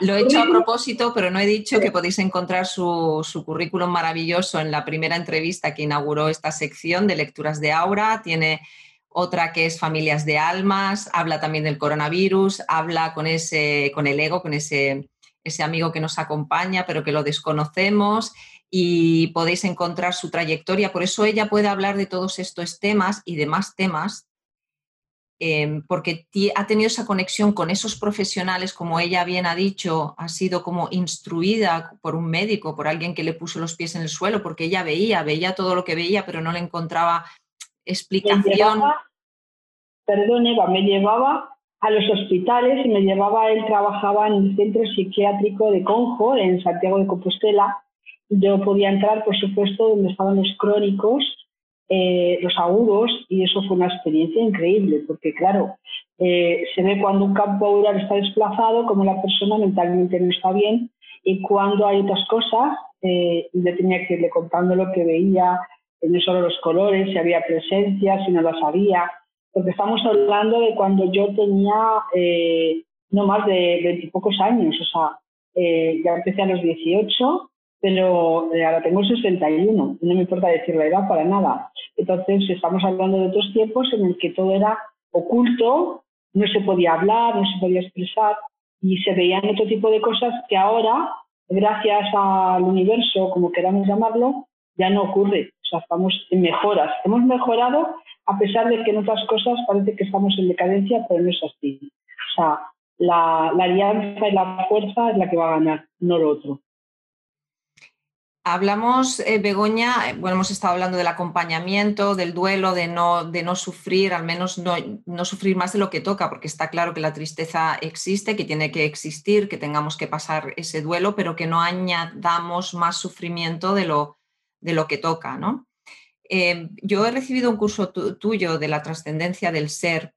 Lo he hecho a propósito, pero no he dicho que podéis encontrar su, currículum maravilloso en la primera entrevista que inauguró esta sección de lecturas de Aura. Tiene otra que es Familias de Almas, habla también del coronavirus, habla con, ese, con el ego, con ese, ese amigo que nos acompaña, pero que lo desconocemos y podéis encontrar su trayectoria. Por eso ella puede hablar de todos estos temas y demás temas Em, porque ha tenido esa conexión con esos profesionales, como ella bien ha dicho, ha sido como instruida por un médico, por alguien que le puso los pies en el suelo, porque ella veía, veía todo lo que veía, pero no le encontraba explicación. perdón, Eva, me llevaba a los hospitales y me llevaba, él trabajaba en el centro psiquiátrico de Conjo, en Santiago de Compostela. Yo podía entrar, por supuesto, donde estaban los crónicos eh, los agudos y eso fue una experiencia increíble porque claro, eh, se ve cuando un campo aural está desplazado como la persona mentalmente no está bien y cuando hay otras cosas, eh, yo tenía que irle contando lo que veía, no solo los colores, si había presencia, si no las había, porque estamos hablando de cuando yo tenía no más de veintipocos años, o sea, ya empecé a los 18 pero eh, ahora tengo 61 y no me importa decir la edad para nada. Entonces estamos hablando de otros tiempos en el que todo era oculto, no se podía hablar, no se podía expresar y se veían otro tipo de cosas que ahora, gracias al universo, como queramos llamarlo, ya no ocurre. O sea, estamos en mejoras. Hemos mejorado a pesar de que en otras cosas parece que estamos en decadencia, pero no es así. O sea, la, la alianza y la fuerza es la que va a ganar, no lo otro. Hablamos, eh, Begoña, eh, bueno, hemos estado hablando del acompañamiento, del duelo, de no, de no sufrir, al menos no, no, sufrir más de lo que toca, porque está claro que la tristeza existe, que tiene que existir, que tengamos que pasar ese duelo, pero que no añadamos más sufrimiento de lo, de lo que toca. ¿no? Eh, yo he recibido un curso tuyo de la trascendencia del ser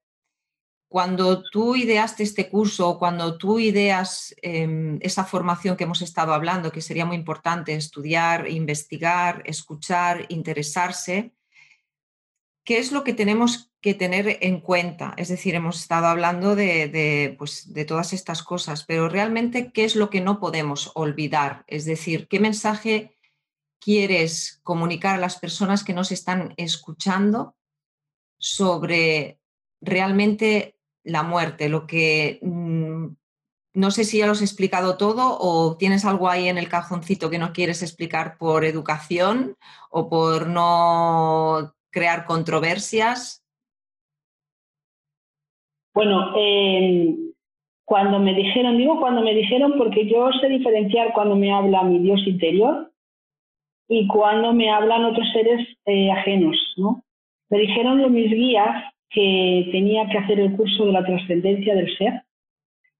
cuando tú ideaste este curso, cuando tú ideas em, esa formación que hemos estado hablando, que sería muy importante estudiar, investigar, escuchar, interesarse, ¿qué es lo que tenemos que tener en cuenta? Es decir, hemos estado hablando de, pues, de todas estas cosas, pero realmente, ¿qué es lo que no podemos olvidar? Es decir, ¿qué mensaje quieres comunicar a las personas que nos están escuchando sobre realmente la muerte, lo que mm, no sé si ya lo has explicado todo o tienes algo ahí en el cajoncito que no quieres explicar por educación o por no crear controversias. Bueno, em, cuando me dijeron, digo cuando me dijeron porque yo sé diferenciar cuando me habla mi Dios interior y cuando me hablan otros seres eh, ajenos, ¿no? Me dijeron de mis guías que tenía que hacer el curso de la trascendencia del ser.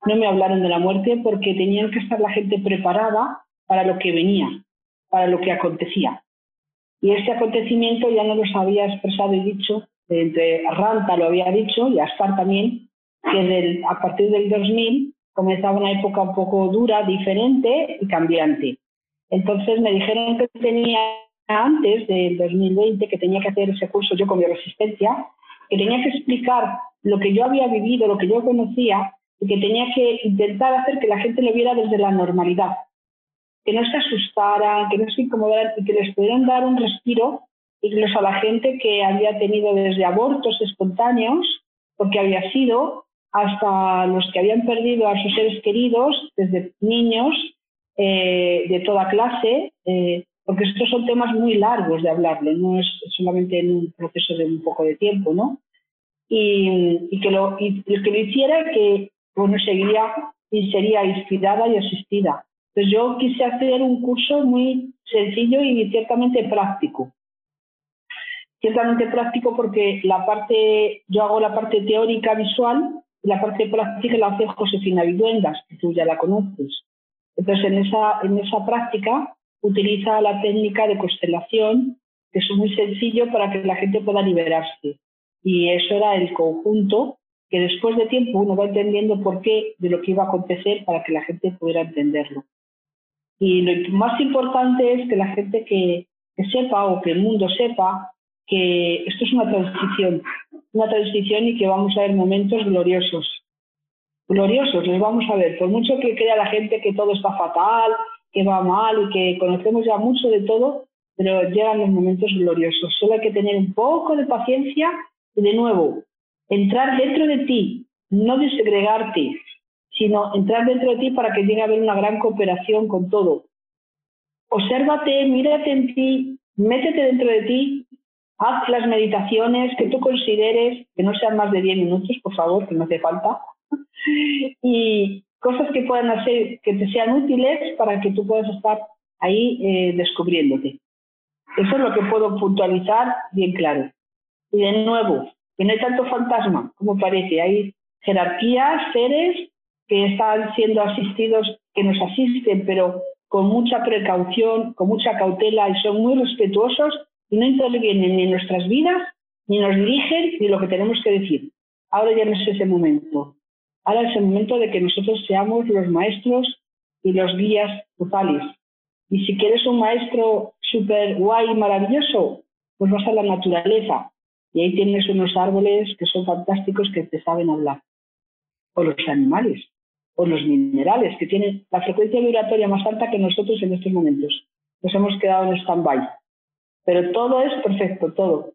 No me hablaron de la muerte porque tenían que estar la gente preparada para lo que venía, para lo que acontecía. Y este acontecimiento ya no los había expresado y dicho, entre Ranta lo había dicho y Aspar también, que a partir del 2000 comenzaba una época un poco dura, diferente y cambiante. Entonces me dijeron que tenía antes del 2020 que tenía que hacer ese curso yo con mi resistencia, que tenía que explicar lo que yo había vivido, lo que yo conocía, y que tenía que intentar hacer que la gente lo viera desde la normalidad, que no se asustaran, que no se incomodaran y que les pudieran dar un respiro incluso a la gente que había tenido desde abortos espontáneos, porque había sido, hasta los que habían perdido a sus seres queridos, desde niños eh, de toda clase, eh, porque estos son temas muy largos de hablarle, no es solamente en un proceso de un poco de tiempo, ¿no? Y, que lo, y que lo hiciera que bueno, seguiría y sería inspirada y asistida. Entonces yo quise hacer un curso muy sencillo y ciertamente práctico. Ciertamente práctico porque la parte, yo hago la parte teórica visual y la parte práctica la hace Josefina Viduendas, que tú ya la conoces. Entonces en esa, en esa práctica utiliza la técnica de constelación, que es muy sencillo para que la gente pueda liberarse. Y eso era el conjunto que después de tiempo uno va entendiendo por qué de lo que iba a acontecer para que la gente pudiera entenderlo. Y lo más importante es que la gente que, sepa o que el mundo sepa que esto es una transición, una transición y que vamos a ver momentos gloriosos. Gloriosos, los vamos a ver. Por mucho que crea la gente que todo está fatal, que va mal y que conocemos ya mucho de todo, pero llegan los momentos gloriosos. Solo hay que tener un poco de paciencia y de nuevo, entrar dentro de ti, no desegregarte, sino entrar dentro de ti para que llegue a haber una gran cooperación con todo. Obsérvate, mírate en ti, métete dentro de ti, haz las meditaciones que tú consideres, que no sean más de 10 minutos, por favor, que no hace falta, y cosas que puedan hacer, que te sean útiles para que tú puedas estar ahí eh, descubriéndote. Eso es lo que puedo puntualizar bien claro. Y de nuevo, que no hay tanto fantasma como parece, hay jerarquías, seres que están siendo asistidos, que nos asisten, pero con mucha precaución, con mucha cautela y son muy respetuosos y no intervienen ni en nuestras vidas, ni nos dirigen, ni lo que tenemos que decir. Ahora ya no es ese momento. Ahora es el momento de que nosotros seamos los maestros y los guías totales. Y si quieres un maestro súper guay y maravilloso, pues vas a la naturaleza, y ahí tienes unos árboles que son fantásticos que te saben hablar. O los animales, o los minerales, que tienen la frecuencia vibratoria más alta que nosotros en estos momentos. Nos hemos quedado en stand-by. Pero todo es perfecto, todo.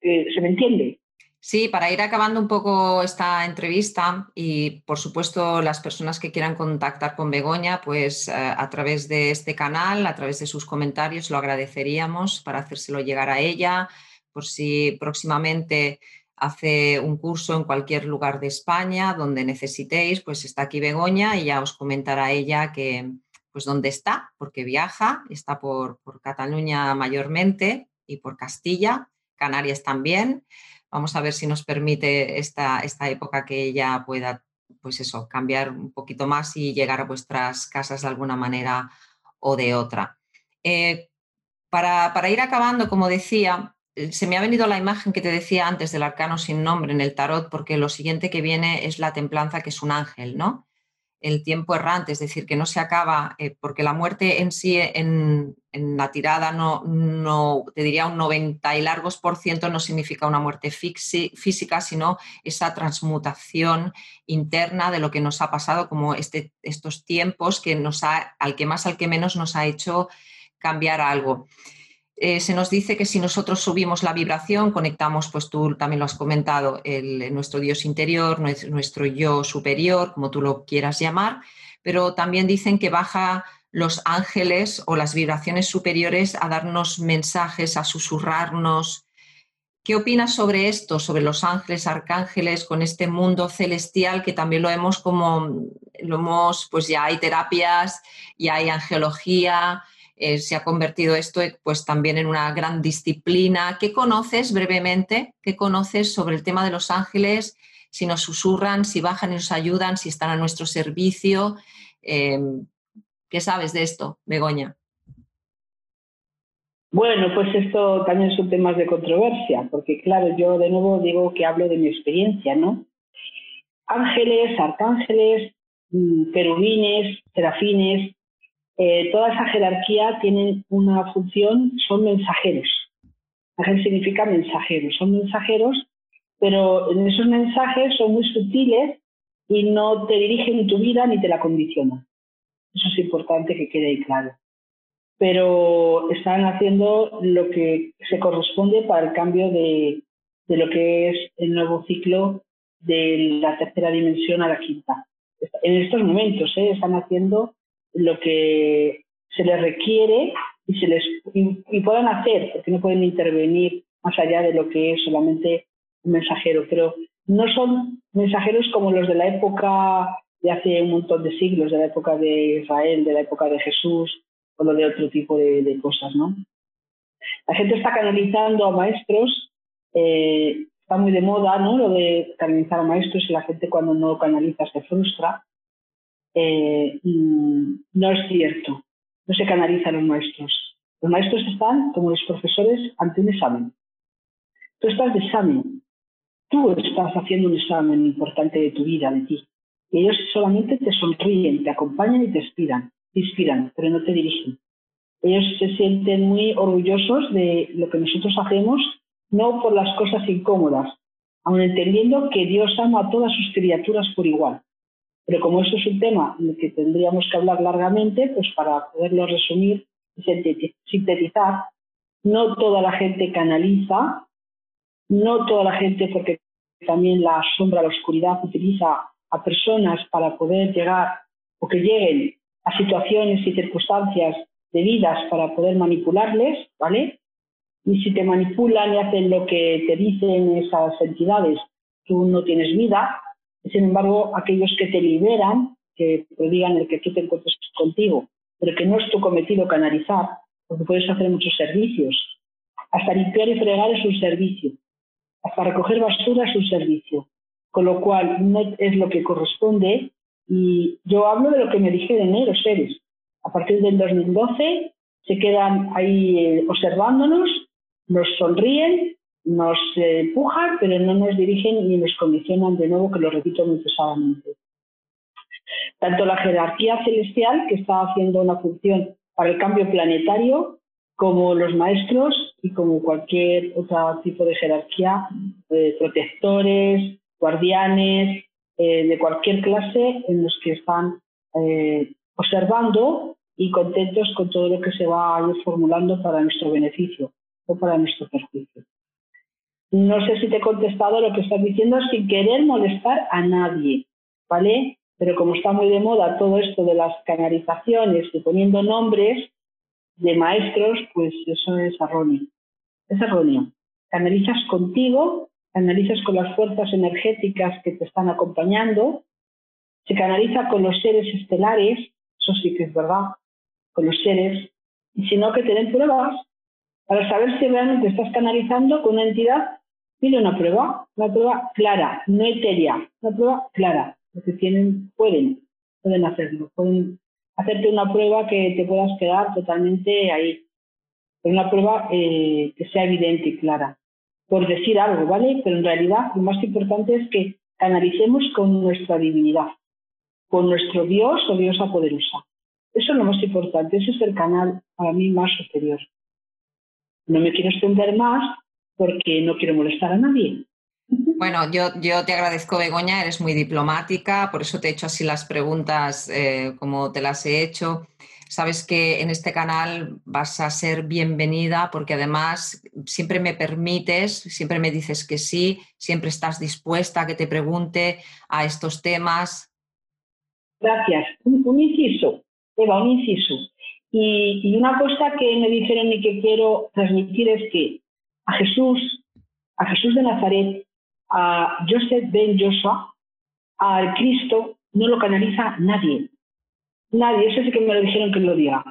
Eh, ¿Se me entiende? Sí, para ir acabando un poco esta entrevista y por supuesto las personas que quieran contactar con Begoña, pues eh, a través de este canal, a través de sus comentarios, lo agradeceríamos para hacérselo llegar a ella, por si próximamente hace un curso en cualquier lugar de España donde necesitéis, pues está aquí Begoña y ya os comentará ella que pues dónde está, porque viaja, está por, Cataluña mayormente y por Castilla, Canarias también. Vamos a ver si nos permite esta, esta época que ella pueda, pues eso, cambiar un poquito más y llegar a vuestras casas de alguna manera o de otra. Eh, para, para ir acabando, como decía, eh, se me ha venido la imagen que te decía antes del arcano sin nombre en el tarot, porque lo siguiente que viene es la templanza, que es un ángel, ¿no? El tiempo errante, es decir, que no se acaba, eh, porque la muerte en sí, en, la tirada, no, no, te diría un 90 y largos por ciento, no significa una muerte física, sino esa transmutación interna de lo que nos ha pasado, como este, estos tiempos que nos ha, al que más, al que menos, nos ha hecho cambiar algo. Eh, se nos dice que si nosotros subimos la vibración, conectamos, pues tú también lo has comentado, nuestro Dios interior, nuestro yo superior, como tú lo quieras llamar, pero también dicen que baja los ángeles o las vibraciones superiores a darnos mensajes, a susurrarnos. ¿Qué opinas sobre esto, sobre los ángeles, arcángeles, con este mundo celestial que también lo hemos como, lo hemos, pues ya hay terapias, ya hay angelología, eh, se ha convertido esto pues también en una gran disciplina. ¿Qué conoces brevemente? ¿Qué conoces sobre el tema de los ángeles? Si nos susurran, si bajan y nos ayudan, si están a nuestro servicio. Em, ¿Qué sabes de esto, Begoña? Bueno, pues esto también son temas de controversia, porque claro, yo de nuevo digo que hablo de mi experiencia, ¿no? Ángeles, arcángeles, mm, querubines, serafines, eh, toda esa jerarquía tiene una función, son mensajeros. Significa mensajeros, son mensajeros, pero en esos mensajes son muy sutiles y no te dirigen tu vida ni te la condicionan. Eso es importante que quede claro. Pero están haciendo lo que se corresponde para el cambio de, de lo que es el nuevo ciclo de la tercera dimensión a la quinta. En estos momentos ¿eh? están haciendo lo que se les requiere y se les y, puedan hacer, porque no pueden intervenir más allá de lo que es solamente un mensajero, pero no son mensajeros como los de la época de hace un montón de siglos, de la época de Israel, de la época de Jesús, o lo de otro tipo de, cosas, ¿no? La gente está canalizando a maestros, eh, está muy de moda, ¿no? Lo de canalizar a maestros y la gente cuando no canaliza se frustra. Eh, mm, no es cierto, no se canalizan los maestros. Los maestros están, como los profesores, ante un examen. Tú estás de examen, tú estás haciendo un examen importante de tu vida, de ti. Ellos solamente te sonríen, te acompañan y te inspiran, te inspiran, pero no te dirigen. Ellos se sienten muy orgullosos de lo que nosotros hacemos, no por las cosas incómodas, aun entendiendo que Dios ama a todas sus criaturas por igual. Pero como eso es un tema en el que tendríamos que hablar largamente, pues para poderlo resumir y sintetizar, no toda la gente canaliza, no toda la gente, porque también la sombra, la oscuridad utiliza a personas para poder llegar o que lleguen a situaciones y circunstancias debidas para poder manipularles, ¿vale? Y si te manipulan y hacen lo que te dicen esas entidades, tú no tienes vida, sin embargo, aquellos que te liberan, que te digan el que tú te encuentres contigo, pero que no es tu cometido canalizar, porque puedes hacer muchos servicios. Hasta limpiar y fregar es un servicio. Hasta recoger basura es un servicio. Con lo cual, no es lo que corresponde. Y yo hablo de lo que me dijeron ¿eh? los seres. A partir del 2012 se quedan ahí eh, observándonos, nos sonríen nos empujan, pero no nos dirigen ni nos condicionan de nuevo, que lo repito muy pesadamente. Tanto la jerarquía celestial, que está haciendo una función para el cambio planetario, como los maestros y como cualquier otro tipo de jerarquía, eh, protectores, guardianes, eh, de cualquier clase, en los que están eh, observando y contentos con todo lo que se va a ir formulando para nuestro beneficio o para nuestro perjuicio. No sé si te he contestado lo que estás diciendo sin querer molestar a nadie, ¿vale? Pero como está muy de moda todo esto de las canalizaciones y poniendo nombres de maestros, pues eso es erróneo. Es erróneo. Canalizas contigo, canalizas con las fuerzas energéticas que te están acompañando, se canaliza con los seres estelares, eso sí que es verdad, con los seres, y si no, que te den pruebas para saber si realmente estás canalizando con una entidad Pide una prueba, una prueba clara, no etérea, una prueba clara, porque tienen, pueden, pueden hacerlo, pueden hacerte una prueba que te puedas quedar totalmente ahí, una prueba eh, que sea evidente y clara, por decir algo, ¿vale? Pero en realidad lo más importante es que canalicemos con nuestra divinidad, con nuestro Dios o diosa poderosa. Eso es lo más importante, ese es el canal para mí más superior. No me quiero extender más, porque no quiero molestar a nadie. Bueno, yo, yo te agradezco, Begoña, eres muy diplomática, por eso te he hecho así las preguntas eh, como te las he hecho. Sabes que en este canal vas a ser bienvenida porque además siempre me permites, siempre me dices que sí, siempre estás dispuesta a que te pregunte a estos temas. Gracias. Un, inciso, Eva, un inciso. Y, y una cosa que me dijeron y que quiero transmitir es que a Jesús, a Jesús de Nazaret, a Joseph ben Joshua, al Cristo, no lo canaliza nadie. Nadie, eso sí que me lo dijeron que lo diga.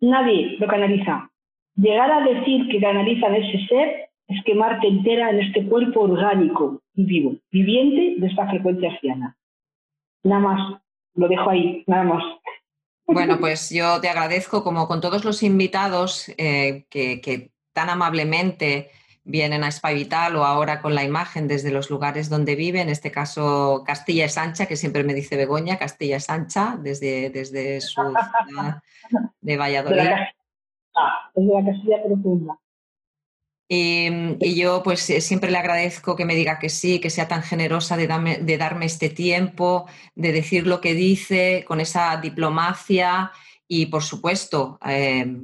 Nadie lo canaliza. Llegar a decir que canalizan ese ser es quemarte entera en este cuerpo orgánico y vivo, viviente de esta frecuencia anciana. Nada más, lo dejo ahí, nada más. Bueno, pues yo te agradezco, como con todos los invitados eh, que, que tan amablemente vienen a Spa Vital o ahora con la imagen desde los lugares donde viven, en este caso Castilla es Ancha, que siempre me dice Begoña, Castilla es Ancha, desde, desde su ciudad de Valladolid. Ah, desde la Castilla profunda. Y, yo pues eh, siempre le agradezco que me diga que sí, que sea tan generosa de darme, de darme este tiempo, de decir lo que dice con esa diplomacia y por supuesto eh,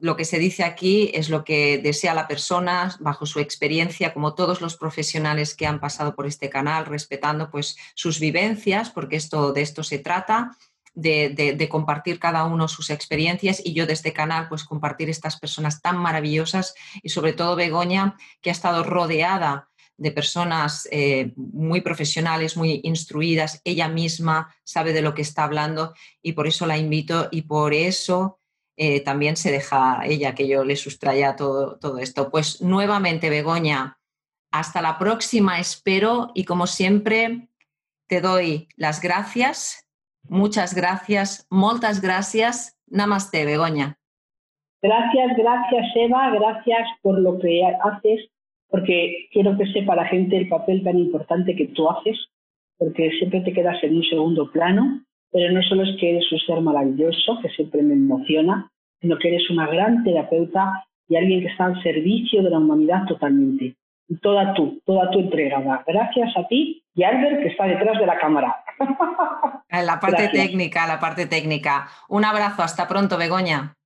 lo que se dice aquí es lo que desea la persona bajo su experiencia, como todos los profesionales que han pasado por este canal, respetando pues sus vivencias, porque esto, de esto se trata, de, compartir cada uno sus experiencias y yo desde este canal pues compartir estas personas tan maravillosas y sobre todo Begoña, que ha estado rodeada de personas eh, muy profesionales, muy instruidas, ella misma sabe de lo que está hablando y por eso la invito y por eso eh, también se deja ella que yo le sustraya todo, todo esto. Pues nuevamente, Begoña, hasta la próxima, espero, y como siempre, te doy las gracias. Muchas gracias, muchas gracias. Namaste, Begoña. Gracias, gracias, Eva. Gracias por lo que haces, porque quiero que sepa la gente el papel tan importante que tú haces, porque siempre te quedas en un segundo plano pero no solo es que eres un ser maravilloso, que siempre me emociona, sino que eres una gran terapeuta y alguien que está al servicio de la humanidad totalmente. Y toda tú, toda tu entregada. Gracias a ti y a Albert que está detrás de la cámara. La parte técnica, la parte técnica. Un abrazo, hasta pronto, Begoña.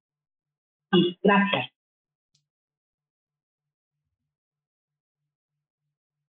Gracias.